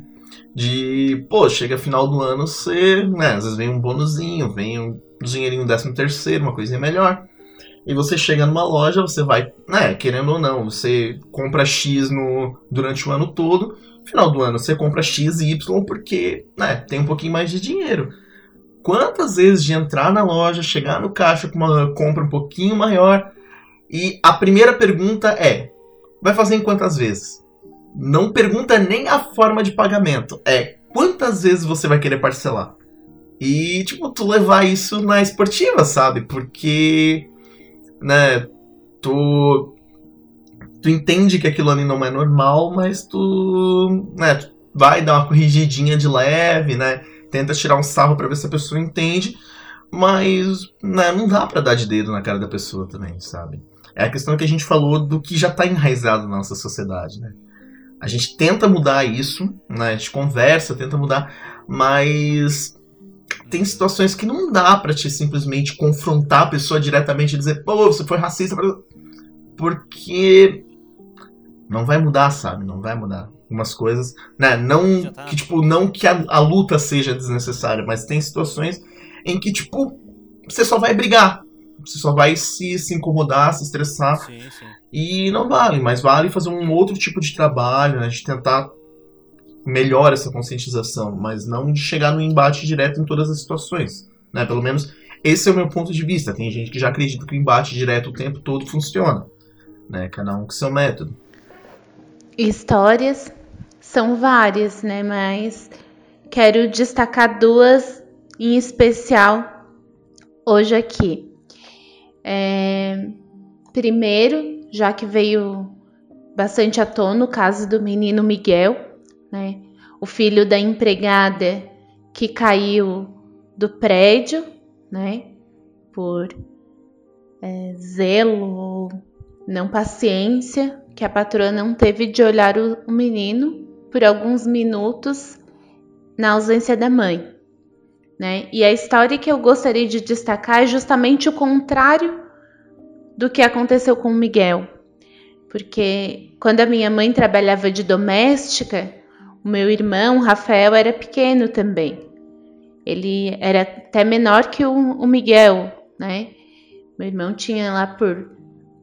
de, pô, chega final do ano, você, né, às vezes vem um bonuzinho, vem um dinheirinho décimo terceiro, uma coisinha melhor. E você chega numa loja, você vai, né, querendo ou não, você compra X no, durante o ano todo, final do ano você compra X e Y porque, né, tem um pouquinho mais de dinheiro quantas vezes de entrar na loja, chegar no caixa com uma compra um pouquinho maior e a primeira pergunta é: vai fazer em quantas vezes? Não pergunta nem a forma de pagamento, é quantas vezes você vai querer parcelar. E, tipo, tu levar isso na esportiva, sabe? Porque, né, tu, tu entende que aquilo ali não é normal, mas tu, né, tu vai dar uma corrigidinha de leve, né? tenta tirar um sarro para ver se a pessoa entende, mas né, não dá para dar de dedo na cara da pessoa também, sabe? É a questão que a gente falou do que já está enraizado na nossa sociedade, né? A gente tenta mudar isso, né? A gente conversa, tenta mudar, mas tem situações que não dá para te simplesmente confrontar a pessoa diretamente e dizer, pô, você foi racista, porque não vai mudar, sabe? Não vai mudar algumas coisas, né? Não tá. que tipo não que a, a, luta seja desnecessária, mas tem situações em que tipo você só vai brigar, você só vai se, se incomodar, se estressar sim, sim. e não vale, mas vale fazer um outro tipo de trabalho, né? De tentar melhor essa conscientização, mas não de chegar no embate direto em todas as situações, né? Pelo menos esse é o meu ponto de vista. Tem gente que já acredita que o embate direto o tempo todo funciona, né? Cada um com seu método. Histórias são várias, né? Mas quero destacar duas em especial hoje aqui. É, primeiro, já que veio bastante à tona o caso do menino Miguel, né? O filho da empregada que caiu do prédio, né? Por é, zelo, não paciência, que a patroa não teve de olhar o, o menino por alguns minutos na ausência da mãe. Né? E a história que eu gostaria de destacar é justamente o contrário do que aconteceu com o Miguel. Porque quando a minha mãe trabalhava de doméstica, o meu irmão, Rafael, era pequeno também. Ele era até menor que o, Miguel, né? Meu irmão tinha lá por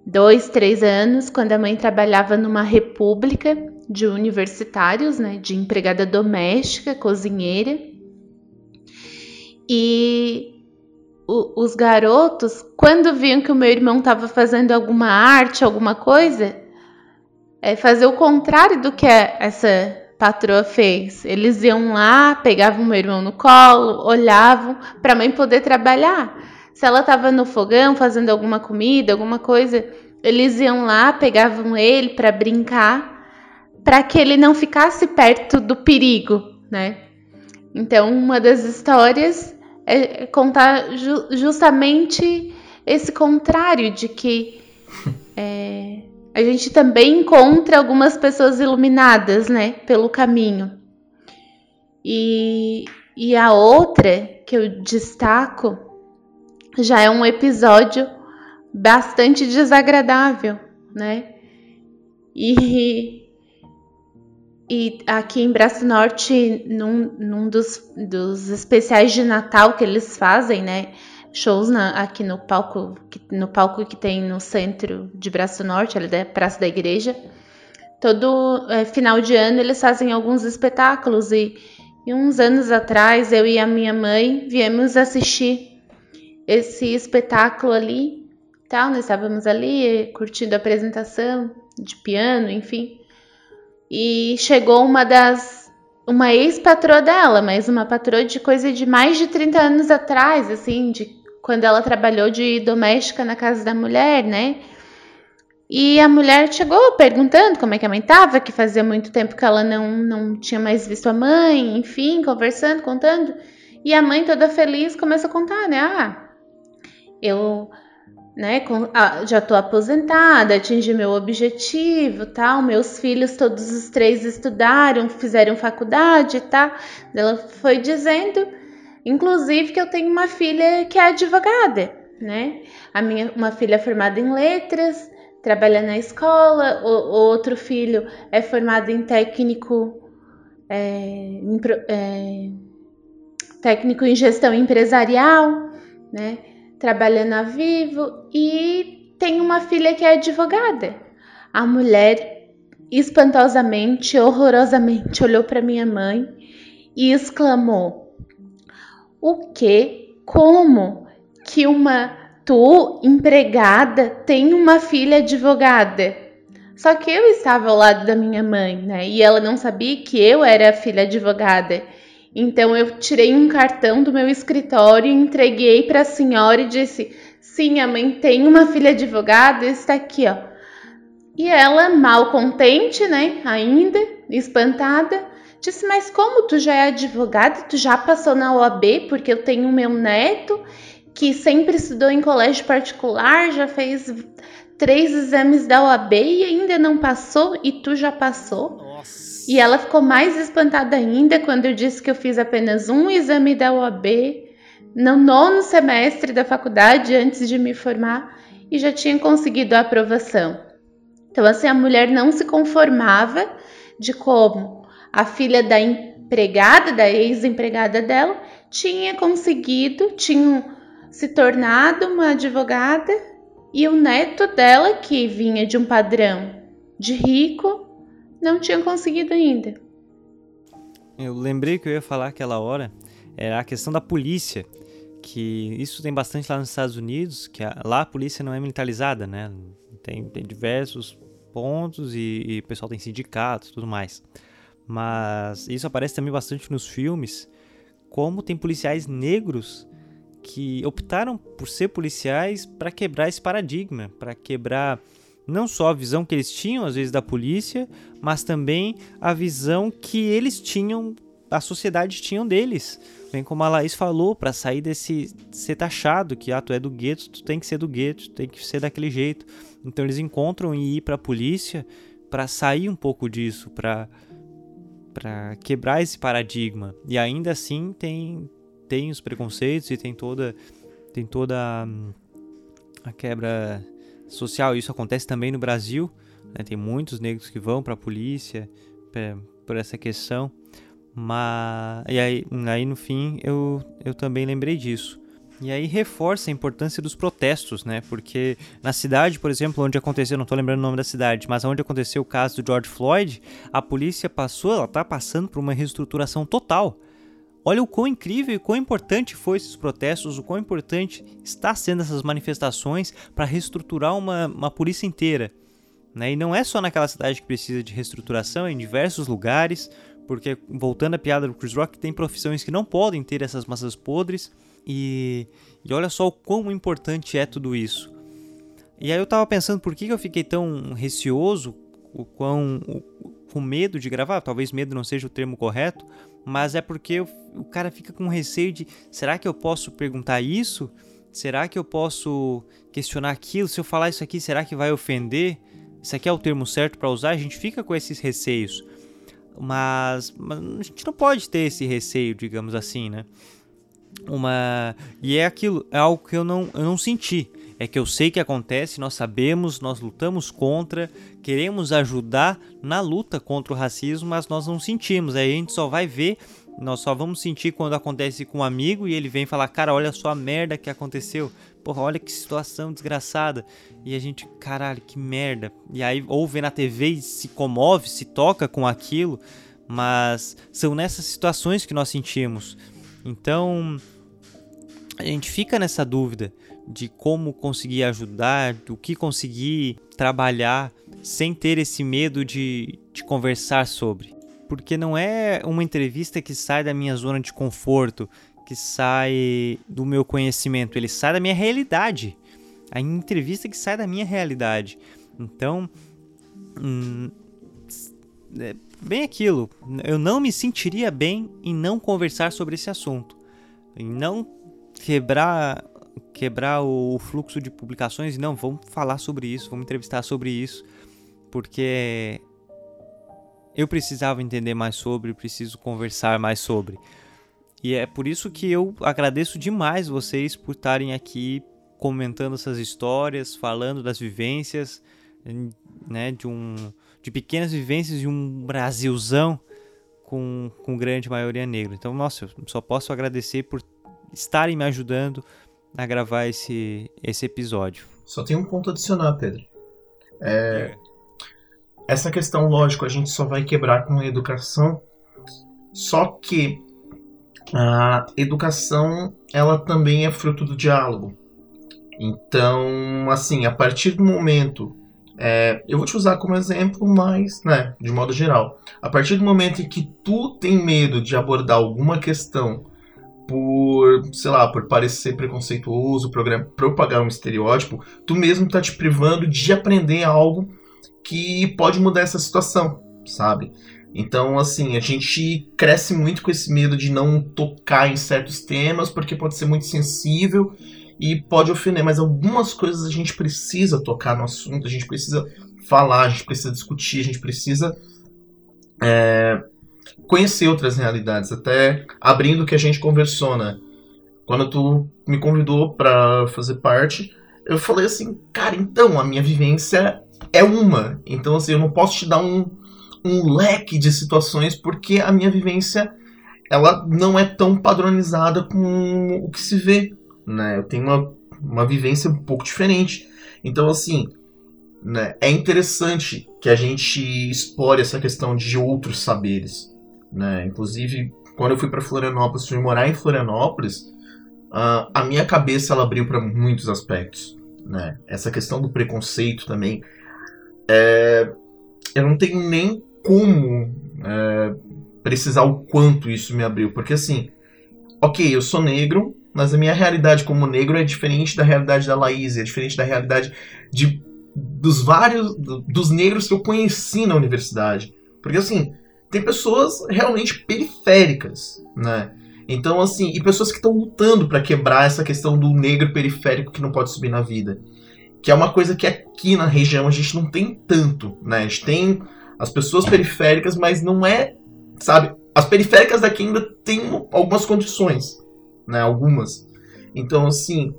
dois, três anos, quando a mãe trabalhava numa república de universitários, né, de empregada doméstica, cozinheira. E os garotos, quando viam que o meu irmão estava fazendo alguma arte, alguma coisa, é fazer o contrário do que essa patroa fez. Eles iam lá, pegavam meu irmão no colo, olhavam para a mãe poder trabalhar. Se ela estava no fogão fazendo alguma comida, alguma coisa, eles iam lá, pegavam ele para brincar, para que ele não ficasse perto do perigo, né? Então, uma das histórias é contar ju justamente esse contrário de que é, a gente também encontra algumas pessoas iluminadas, né, pelo caminho. E, e a outra que eu destaco já é um episódio bastante desagradável, né? E, e aqui em Braço Norte, num, num dos, dos especiais de Natal que eles fazem, né? Shows na, aqui no palco, no palco que tem no centro de Braço Norte, ali da Praça da Igreja. Todo é, final de ano eles fazem alguns espetáculos e, e uns anos atrás eu e a minha mãe viemos assistir esse espetáculo ali, tal, nós estávamos ali curtindo a apresentação de piano, enfim. E chegou uma das uma ex-patroa dela, mas uma patroa de coisa de mais de 30 anos atrás, assim, de quando ela trabalhou de doméstica na casa da mulher, né? E a mulher chegou perguntando como é que a mãe estava, que fazia muito tempo que ela não, não tinha mais visto a mãe, enfim, conversando, contando. E a mãe toda feliz começa a contar, né? Ah, eu né, ah, já estou aposentada, atingi meu objetivo, tal. Meus filhos, todos os três estudaram, fizeram faculdade, tá? Ela foi dizendo Inclusive que eu tenho uma filha que é advogada, né? A minha uma filha é formada em letras, trabalha na escola, o, o outro filho é formado em técnico é, em, é, técnico em gestão empresarial, né? Trabalha na Vivo e tem uma filha que é advogada. A mulher espantosamente, horrorosamente olhou para minha mãe e exclamou: o que, como que uma tu, empregada, tem uma filha advogada? Só que eu estava ao lado da minha mãe, né? E ela não sabia que eu era filha advogada. Então eu tirei um cartão do meu escritório, entreguei para a senhora e disse: "Sim, a mãe tem uma filha advogada, está aqui, ó". E ela, mal contente, né, ainda, espantada, Disse, mas como tu já é advogada, tu já passou na OAB, porque eu tenho meu neto que sempre estudou em colégio particular, já fez três exames da OAB e ainda não passou, e tu já passou? Nossa. E ela ficou mais espantada ainda quando eu disse que eu fiz apenas um exame da OAB no nono semestre da faculdade antes de me formar e já tinha conseguido a aprovação. Então, assim, a mulher não se conformava de como a filha da empregada, da ex-empregada dela, tinha conseguido, tinha se tornado uma advogada e o neto dela, que vinha de um padrão de rico, não tinha conseguido ainda. Eu lembrei que eu ia falar aquela hora, era a questão da polícia, que isso tem bastante lá nos Estados Unidos, que a, lá a polícia não é militarizada, né? Tem, tem diversos pontos e, e o pessoal tem sindicatos e tudo mais. Mas isso aparece também bastante nos filmes, como tem policiais negros que optaram por ser policiais para quebrar esse paradigma, para quebrar não só a visão que eles tinham às vezes da polícia, mas também a visão que eles tinham, a sociedade tinham deles. Bem como a Laís falou, para sair desse ser taxado que ah, tu é do gueto, tu tem que ser do gueto, tu tem que ser daquele jeito. Então eles encontram em ir para a polícia para sair um pouco disso, para para quebrar esse paradigma. E ainda assim tem tem os preconceitos e tem toda tem toda hum, a quebra social. Isso acontece também no Brasil. Né? Tem muitos negros que vão para a polícia por essa questão. Mas e aí, aí no fim eu, eu também lembrei disso. E aí reforça a importância dos protestos, né? Porque na cidade, por exemplo, onde aconteceu, não estou lembrando o nome da cidade, mas onde aconteceu o caso do George Floyd, a polícia passou, ela está passando por uma reestruturação total. Olha o quão incrível e quão importante foi esses protestos, o quão importante está sendo essas manifestações para reestruturar uma, uma polícia inteira. Né? E não é só naquela cidade que precisa de reestruturação, é em diversos lugares, porque voltando à piada do Chris Rock, tem profissões que não podem ter essas massas podres, e, e olha só o quão importante é tudo isso. E aí eu tava pensando por que, eu fiquei tão receoso, o quão, com medo de gravar, talvez medo não seja o termo correto, mas é porque o cara fica com receio de: será que eu posso perguntar isso? Será que eu posso questionar aquilo? Se eu falar isso aqui, será que vai ofender? Isso aqui é o termo certo para usar? A gente fica com esses receios. Mas, mas, a gente não pode ter esse receio, digamos assim, né? Uma e é aquilo, é algo que eu não, eu não senti. É que eu sei que acontece, nós sabemos, nós lutamos contra, queremos ajudar na luta contra o racismo, mas nós não sentimos. Aí a gente só vai ver, nós só vamos sentir quando acontece com um amigo e ele vem falar: Cara, olha só a merda que aconteceu. Porra, olha que situação desgraçada. E a gente, caralho, que merda. E aí ouve na TV e se comove, se toca com aquilo. Mas são nessas situações que nós sentimos. Então, a gente fica nessa dúvida de como conseguir ajudar, do que conseguir trabalhar sem ter esse medo de, de conversar sobre. Porque não é uma entrevista que sai da minha zona de conforto, que sai do meu conhecimento, ele sai da minha realidade. A entrevista que sai da minha realidade. Então, hum, é bem aquilo. Eu não me sentiria bem em não conversar sobre esse assunto. Em não quebrar quebrar o, fluxo de publicações. Não, vamos falar sobre isso, vamos entrevistar sobre isso, porque eu precisava entender mais sobre, preciso conversar mais sobre. E é por isso que eu agradeço demais vocês por estarem aqui comentando essas histórias, falando das vivências, né, de um de pequenas vivências de um Brasilzão com, com grande maioria negra. Então, nossa, eu só posso agradecer por estarem me ajudando a gravar esse, esse episódio. Só tem um ponto a adicionar, Pedro. É, essa questão, lógico, a gente só vai quebrar com a educação, só que a educação ela também é fruto do diálogo. Então, assim, a partir do momento é, eu vou te usar como exemplo, mas, né, de modo geral. A partir do momento em que tu tem medo de abordar alguma questão por, sei lá, por parecer preconceituoso, propagar um estereótipo, tu mesmo tá te privando de aprender algo que pode mudar essa situação, sabe? Então, assim, a gente cresce muito com esse medo de não tocar em certos temas, porque pode ser muito sensível e pode ofender, mas algumas coisas a gente precisa tocar no assunto, a gente precisa falar, a gente precisa discutir, a gente precisa é, conhecer outras realidades, até abrindo o que a gente conversou, né? Quando tu me convidou para fazer parte, eu falei assim, cara, então a minha vivência é uma, então assim eu não posso te dar um, um leque de situações porque a minha vivência ela não é tão padronizada com o que se vê, né? Eu tenho uma, uma vivência um pouco diferente, então assim né, é interessante que a gente explore essa questão de outros saberes, né? Inclusive, quando eu fui para Florianópolis, fui morar em Florianópolis, uh, a minha cabeça ela abriu para muitos aspectos, né? Essa questão do preconceito também, é, eu não tenho nem como é, precisar o quanto isso me abriu, porque assim, ok, eu sou negro, mas a minha realidade como negro é diferente da realidade da Laís, é diferente da realidade de dos vários dos negros que eu conheci na universidade. Porque assim, tem pessoas realmente periféricas, né? Então, assim, e pessoas que estão lutando para quebrar essa questão do negro periférico que não pode subir na vida. Que é uma coisa que aqui na região a gente não tem tanto, né? A gente tem as pessoas periféricas, mas não é, sabe? As periféricas daqui ainda tem algumas condições, né? Algumas. Então, assim,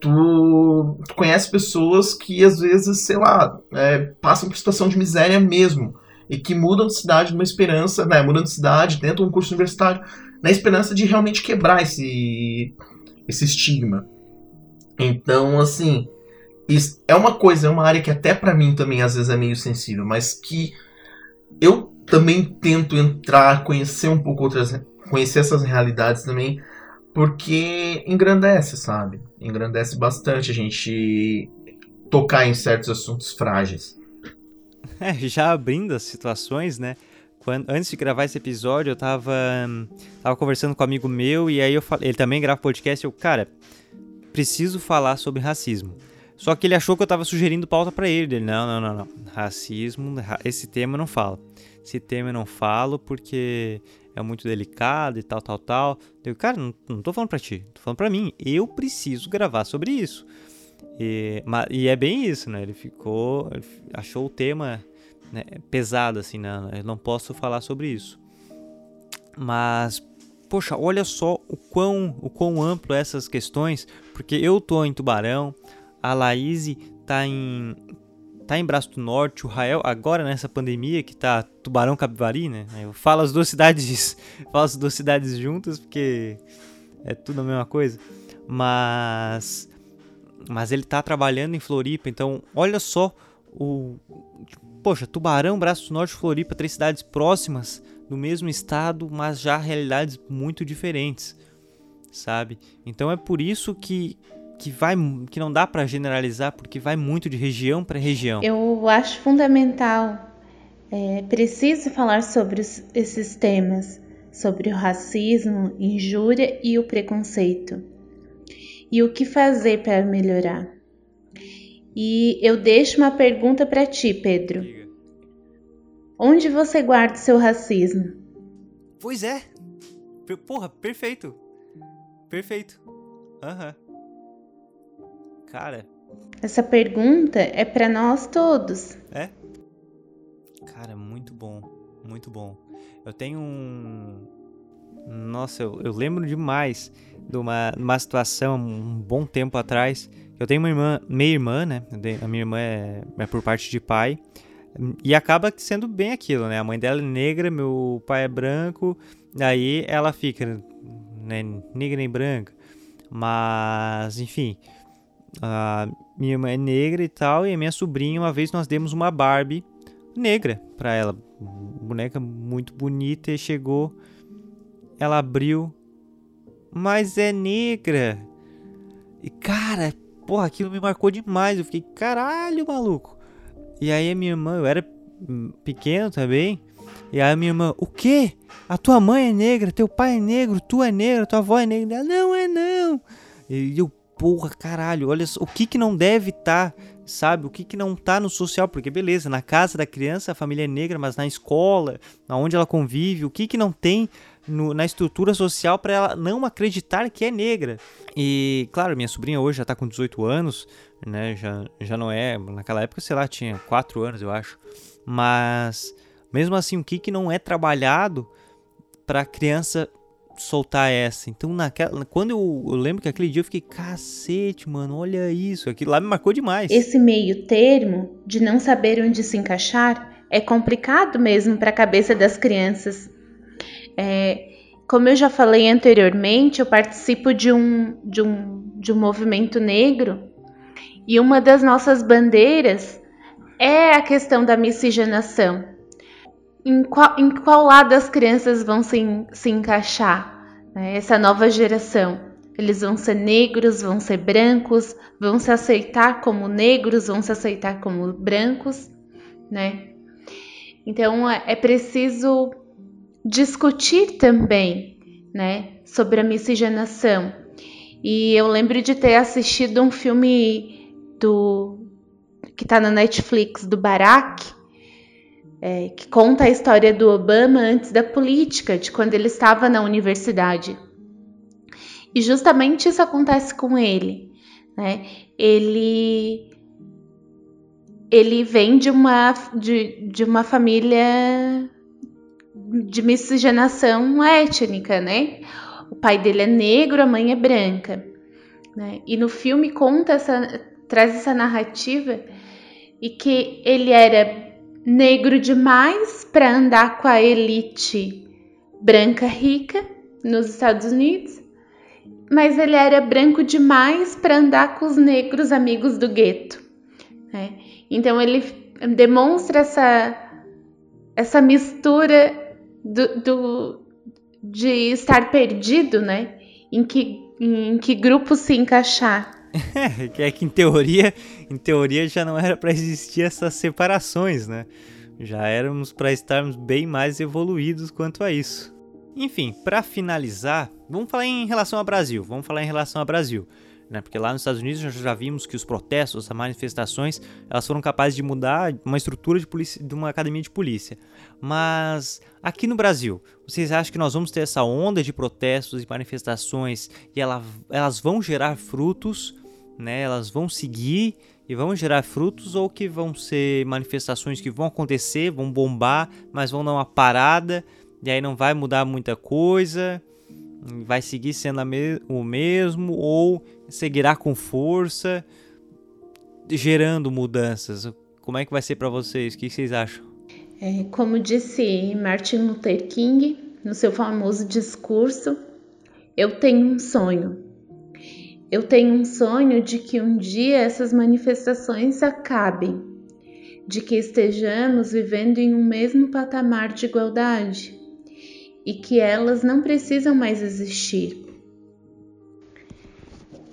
tu, tu conhece pessoas que às vezes, sei lá, é, passam por situação de miséria mesmo e que mudam de cidade numa esperança, né, mudam de cidade, tentam um curso universitário, na esperança de realmente quebrar esse, esse estigma. Então, assim, é uma coisa, é uma área que até para mim também às vezes é meio sensível, mas que eu também tento entrar, conhecer um pouco outras, conhecer essas realidades também, porque engrandece, sabe? Engrandece bastante a gente tocar em certos assuntos frágeis. É, já abrindo as situações, né? Quando, antes de gravar esse episódio, eu tava, tava conversando com um amigo meu e aí eu falei, ele também grava podcast, eu, cara, preciso falar sobre racismo. Só que ele achou que eu tava sugerindo pauta para ele. Ele, não, não, não, não. Racismo, esse tema eu não falo. Esse tema eu não falo porque é muito delicado e tal, tal, tal. Eu, cara, não, não tô falando pra ti, tô falando pra mim. Eu preciso gravar sobre isso. E, e é bem isso, né? Ele ficou. Ele achou o tema né, pesado, assim, né? Eu não posso falar sobre isso. Mas, poxa, olha só o quão, o quão amplo é essas questões, porque eu tô em Tubarão, a Laís tá em, tá em Braço do Norte, o Rael, agora nessa pandemia que tá Tubarão Capivari, né? Eu falo as duas cidades, falo as duas cidades juntas porque é tudo a mesma coisa. Mas mas ele tá trabalhando em Floripa, então olha só o poxa, Tubarão, Braço do Norte, Floripa, três cidades próximas do mesmo estado, mas já realidades muito diferentes, sabe? Então é por isso que que vai que não dá para generalizar porque vai muito de região para região. Eu acho fundamental, é, preciso falar sobre os, esses temas, sobre o racismo, injúria e o preconceito. E o que fazer para melhorar? E eu deixo uma pergunta para ti, Pedro. Onde você guarda seu racismo? Pois é. Porra, perfeito. Perfeito. Aham. Uhum. Cara. Essa pergunta é para nós todos. É? Cara, muito bom. Muito bom. Eu tenho um. Nossa, eu, eu lembro demais de uma, uma situação um bom tempo atrás. Eu tenho uma irmã, minha irmã, né? A minha irmã é, é por parte de pai. E acaba sendo bem aquilo, né? A mãe dela é negra, meu pai é branco. Aí ela fica, né? Negra nem branca. Mas, enfim, a minha irmã é negra e tal, e a minha sobrinha, uma vez nós demos uma Barbie negra para ela. Boneca muito bonita e chegou, ela abriu, mas é negra. E cara, porra, aquilo me marcou demais. Eu fiquei, caralho, maluco. E aí a minha irmã, eu era pequeno também. E aí a minha irmã, o quê? A tua mãe é negra, teu pai é negro, tu é negra, tua avó é negra. Ela, não é não. E eu, porra, caralho, olha o que que não deve estar, tá, sabe? O que que não tá no social, porque beleza, na casa da criança a família é negra, mas na escola, onde ela convive, o que que não tem no, na estrutura social para ela não acreditar que é negra? E, claro, minha sobrinha hoje já tá com 18 anos, né? Já, já não é, naquela época, sei lá, tinha 4 anos, eu acho. Mas, mesmo assim, o que que não é trabalhado para a criança soltar essa. Então, naquela, quando eu, eu, lembro que aquele dia eu fiquei, cacete, mano, olha isso. Aquilo lá me marcou demais. Esse meio termo de não saber onde se encaixar é complicado mesmo para a cabeça das crianças. É, como eu já falei anteriormente, eu participo de um, de um, de um movimento negro e uma das nossas bandeiras é a questão da miscigenação em qual, em qual lado as crianças vão se, se encaixar, né? essa nova geração. Eles vão ser negros, vão ser brancos, vão se aceitar como negros, vão se aceitar como brancos, né? Então é, é preciso discutir também, né, sobre a miscigenação. E eu lembro de ter assistido um filme do que está na Netflix do Barack, é, que conta a história do Obama antes da política, de quando ele estava na universidade. E justamente isso acontece com ele. Né? Ele ele vem de uma, de, de uma família de miscigenação étnica, né? O pai dele é negro, a mãe é branca. Né? E no filme conta essa, traz essa narrativa e que ele era negro demais para andar com a elite branca rica nos Estados Unidos, mas ele era branco demais para andar com os negros amigos do gueto. Né? Então ele demonstra essa, essa mistura do, do, de estar perdido, né? Em que, em que grupo se encaixar. É, que em teoria, em teoria já não era para existir essas separações, né? Já éramos para estarmos bem mais evoluídos quanto a isso. Enfim, para finalizar, vamos falar em relação ao Brasil. Vamos falar em relação ao Brasil. Né? Porque lá nos Estados Unidos já vimos que os protestos, as manifestações, elas foram capazes de mudar uma estrutura de, polícia, de uma academia de polícia. Mas aqui no Brasil, vocês acham que nós vamos ter essa onda de protestos e manifestações e ela, elas vão gerar frutos, né? Elas vão seguir e vão gerar frutos ou que vão ser manifestações que vão acontecer, vão bombar, mas vão dar uma parada e aí não vai mudar muita coisa, vai seguir sendo me o mesmo ou seguirá com força, gerando mudanças. Como é que vai ser para vocês? O que vocês acham? É, como disse Martin Luther King no seu famoso discurso, eu tenho um sonho. Eu tenho um sonho de que um dia essas manifestações acabem, de que estejamos vivendo em um mesmo patamar de igualdade e que elas não precisam mais existir.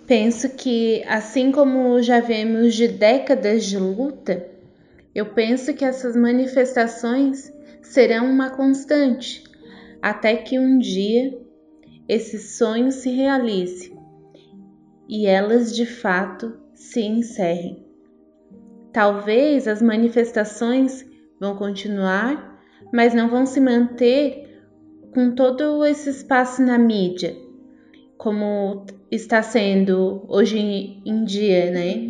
Penso que, assim como já vemos de décadas de luta, eu penso que essas manifestações serão uma constante, até que um dia esse sonho se realize e elas de fato se encerrem. Talvez as manifestações vão continuar, mas não vão se manter com todo esse espaço na mídia, como está sendo hoje em dia, né?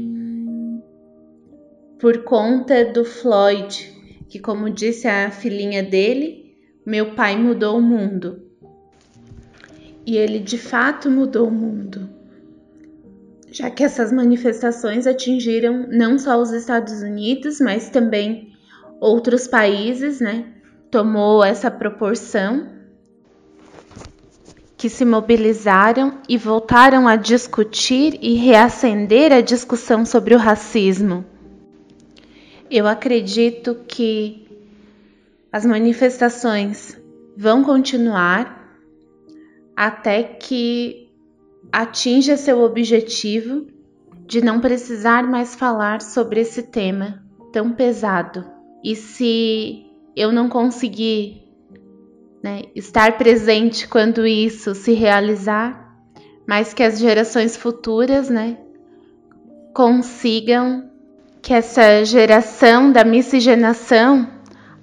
Por conta do Floyd, que, como disse a filhinha dele, meu pai mudou o mundo. E ele de fato mudou o mundo, já que essas manifestações atingiram não só os Estados Unidos, mas também outros países, né? Tomou essa proporção que se mobilizaram e voltaram a discutir e reacender a discussão sobre o racismo. Eu acredito que as manifestações vão continuar até que atinja seu objetivo de não precisar mais falar sobre esse tema tão pesado. E se eu não conseguir né, estar presente quando isso se realizar, mas que as gerações futuras, né, consigam que essa geração da miscigenação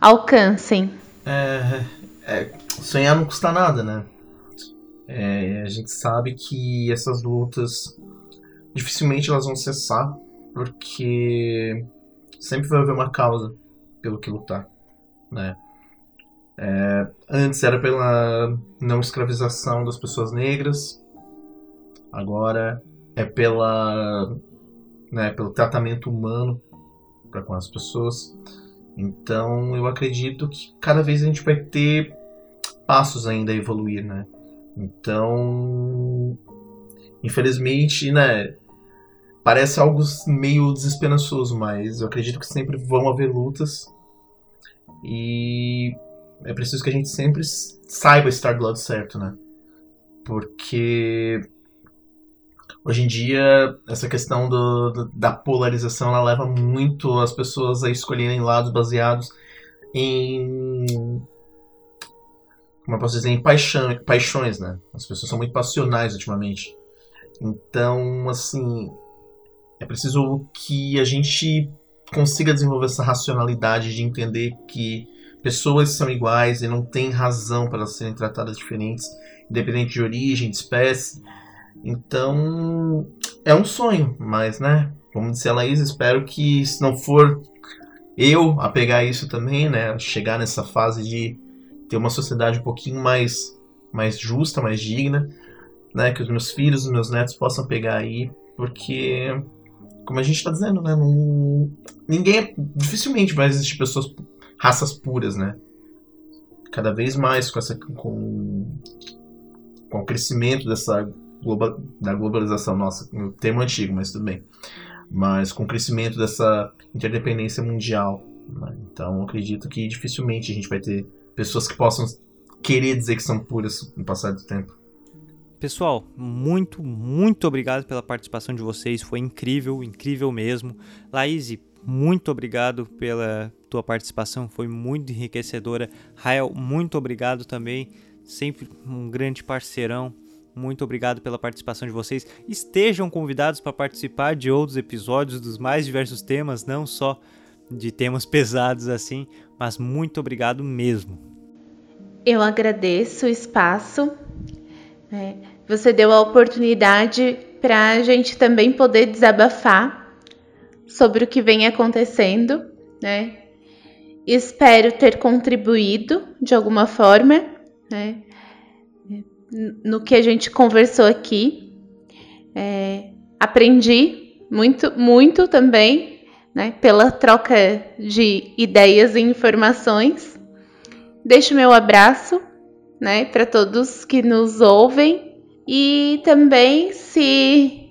alcancem. É, é, sonhar não custa nada, né? É, a gente sabe que essas lutas dificilmente elas vão cessar, porque sempre vai haver uma causa pelo que lutar, né? É, antes era pela não escravização das pessoas negras, agora é pela, né, pelo tratamento humano para com as pessoas. Então eu acredito que cada vez a gente vai ter passos ainda a evoluir, né? Então, infelizmente, né, parece algo meio desesperançoso, mas eu acredito que sempre vão haver lutas e é preciso que a gente sempre saiba estar do lado certo, né? Porque hoje em dia essa questão do, do, da polarização ela leva muito as pessoas a escolherem lados baseados em como eu posso dizer em paixão, paixões, né? As pessoas são muito passionais ultimamente. Então, assim, é preciso que a gente consiga desenvolver essa racionalidade de entender que pessoas são iguais e não tem razão para serem tratadas diferentes, independente de origem, de espécie. Então, é um sonho, mas, né? Como disse a Laís, espero que se não for eu a pegar isso também, né? Chegar nessa fase de ter uma sociedade um pouquinho mais, mais justa, mais digna, né? Que os meus filhos, os meus netos possam pegar aí, porque, como a gente está dizendo, né? Não, ninguém, dificilmente vai existir pessoas raças puras, né? Cada vez mais com essa com, com o crescimento dessa global, da globalização, nossa, um termo antigo, mas tudo bem. Mas com o crescimento dessa interdependência mundial. Né? Então acredito que dificilmente a gente vai ter pessoas que possam querer dizer que são puras no passar do tempo. Pessoal, muito, muito obrigado pela participação de vocês. Foi incrível, incrível mesmo. Laís, muito obrigado pela tua participação, foi muito enriquecedora. Rael, muito obrigado também, sempre um grande parceirão. Muito obrigado pela participação de vocês. Estejam convidados para participar de outros episódios dos mais diversos temas, não só de temas pesados assim, mas muito obrigado mesmo. Eu agradeço o espaço. É, você deu a oportunidade para a gente também poder desabafar sobre o que vem acontecendo, né? Espero ter contribuído de alguma forma, né? No que a gente conversou aqui. É, aprendi muito, muito também, né? Pela troca de ideias e informações. Deixo meu abraço, né? Para todos que nos ouvem e também se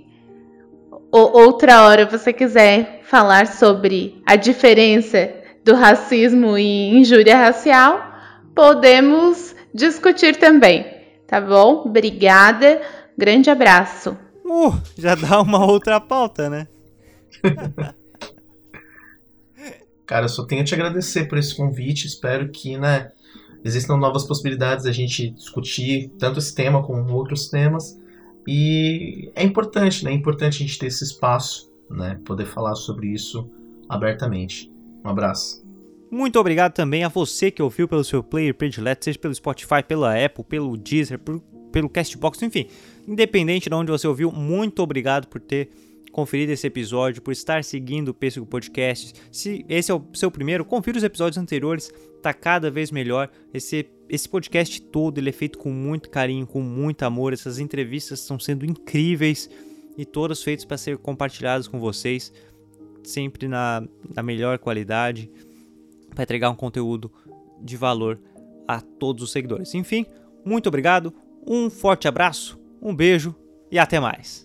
outra hora você quiser falar sobre a diferença do racismo e injúria racial, podemos discutir também, tá bom? Obrigada, grande abraço. Uh, já dá uma outra pauta, né? Cara, eu só tenho a te agradecer por esse convite. Espero que, né, existam novas possibilidades da gente discutir tanto esse tema como outros temas. E é importante, né? É importante a gente ter esse espaço, né? Poder falar sobre isso abertamente. Um abraço. Muito obrigado também a você que ouviu pelo seu player predileto, seja pelo Spotify, pela Apple, pelo Deezer, por, pelo Castbox, enfim. Independente de onde você ouviu, muito obrigado por ter conferido esse episódio, por estar seguindo o Pêssego Podcast. Se esse é o seu primeiro, confira os episódios anteriores, tá cada vez melhor. Esse esse podcast todo ele é feito com muito carinho, com muito amor. Essas entrevistas estão sendo incríveis e todas feitas para ser compartilhadas com vocês, sempre na, na melhor qualidade, para entregar um conteúdo de valor a todos os seguidores. Enfim, muito obrigado, um forte abraço, um beijo e até mais.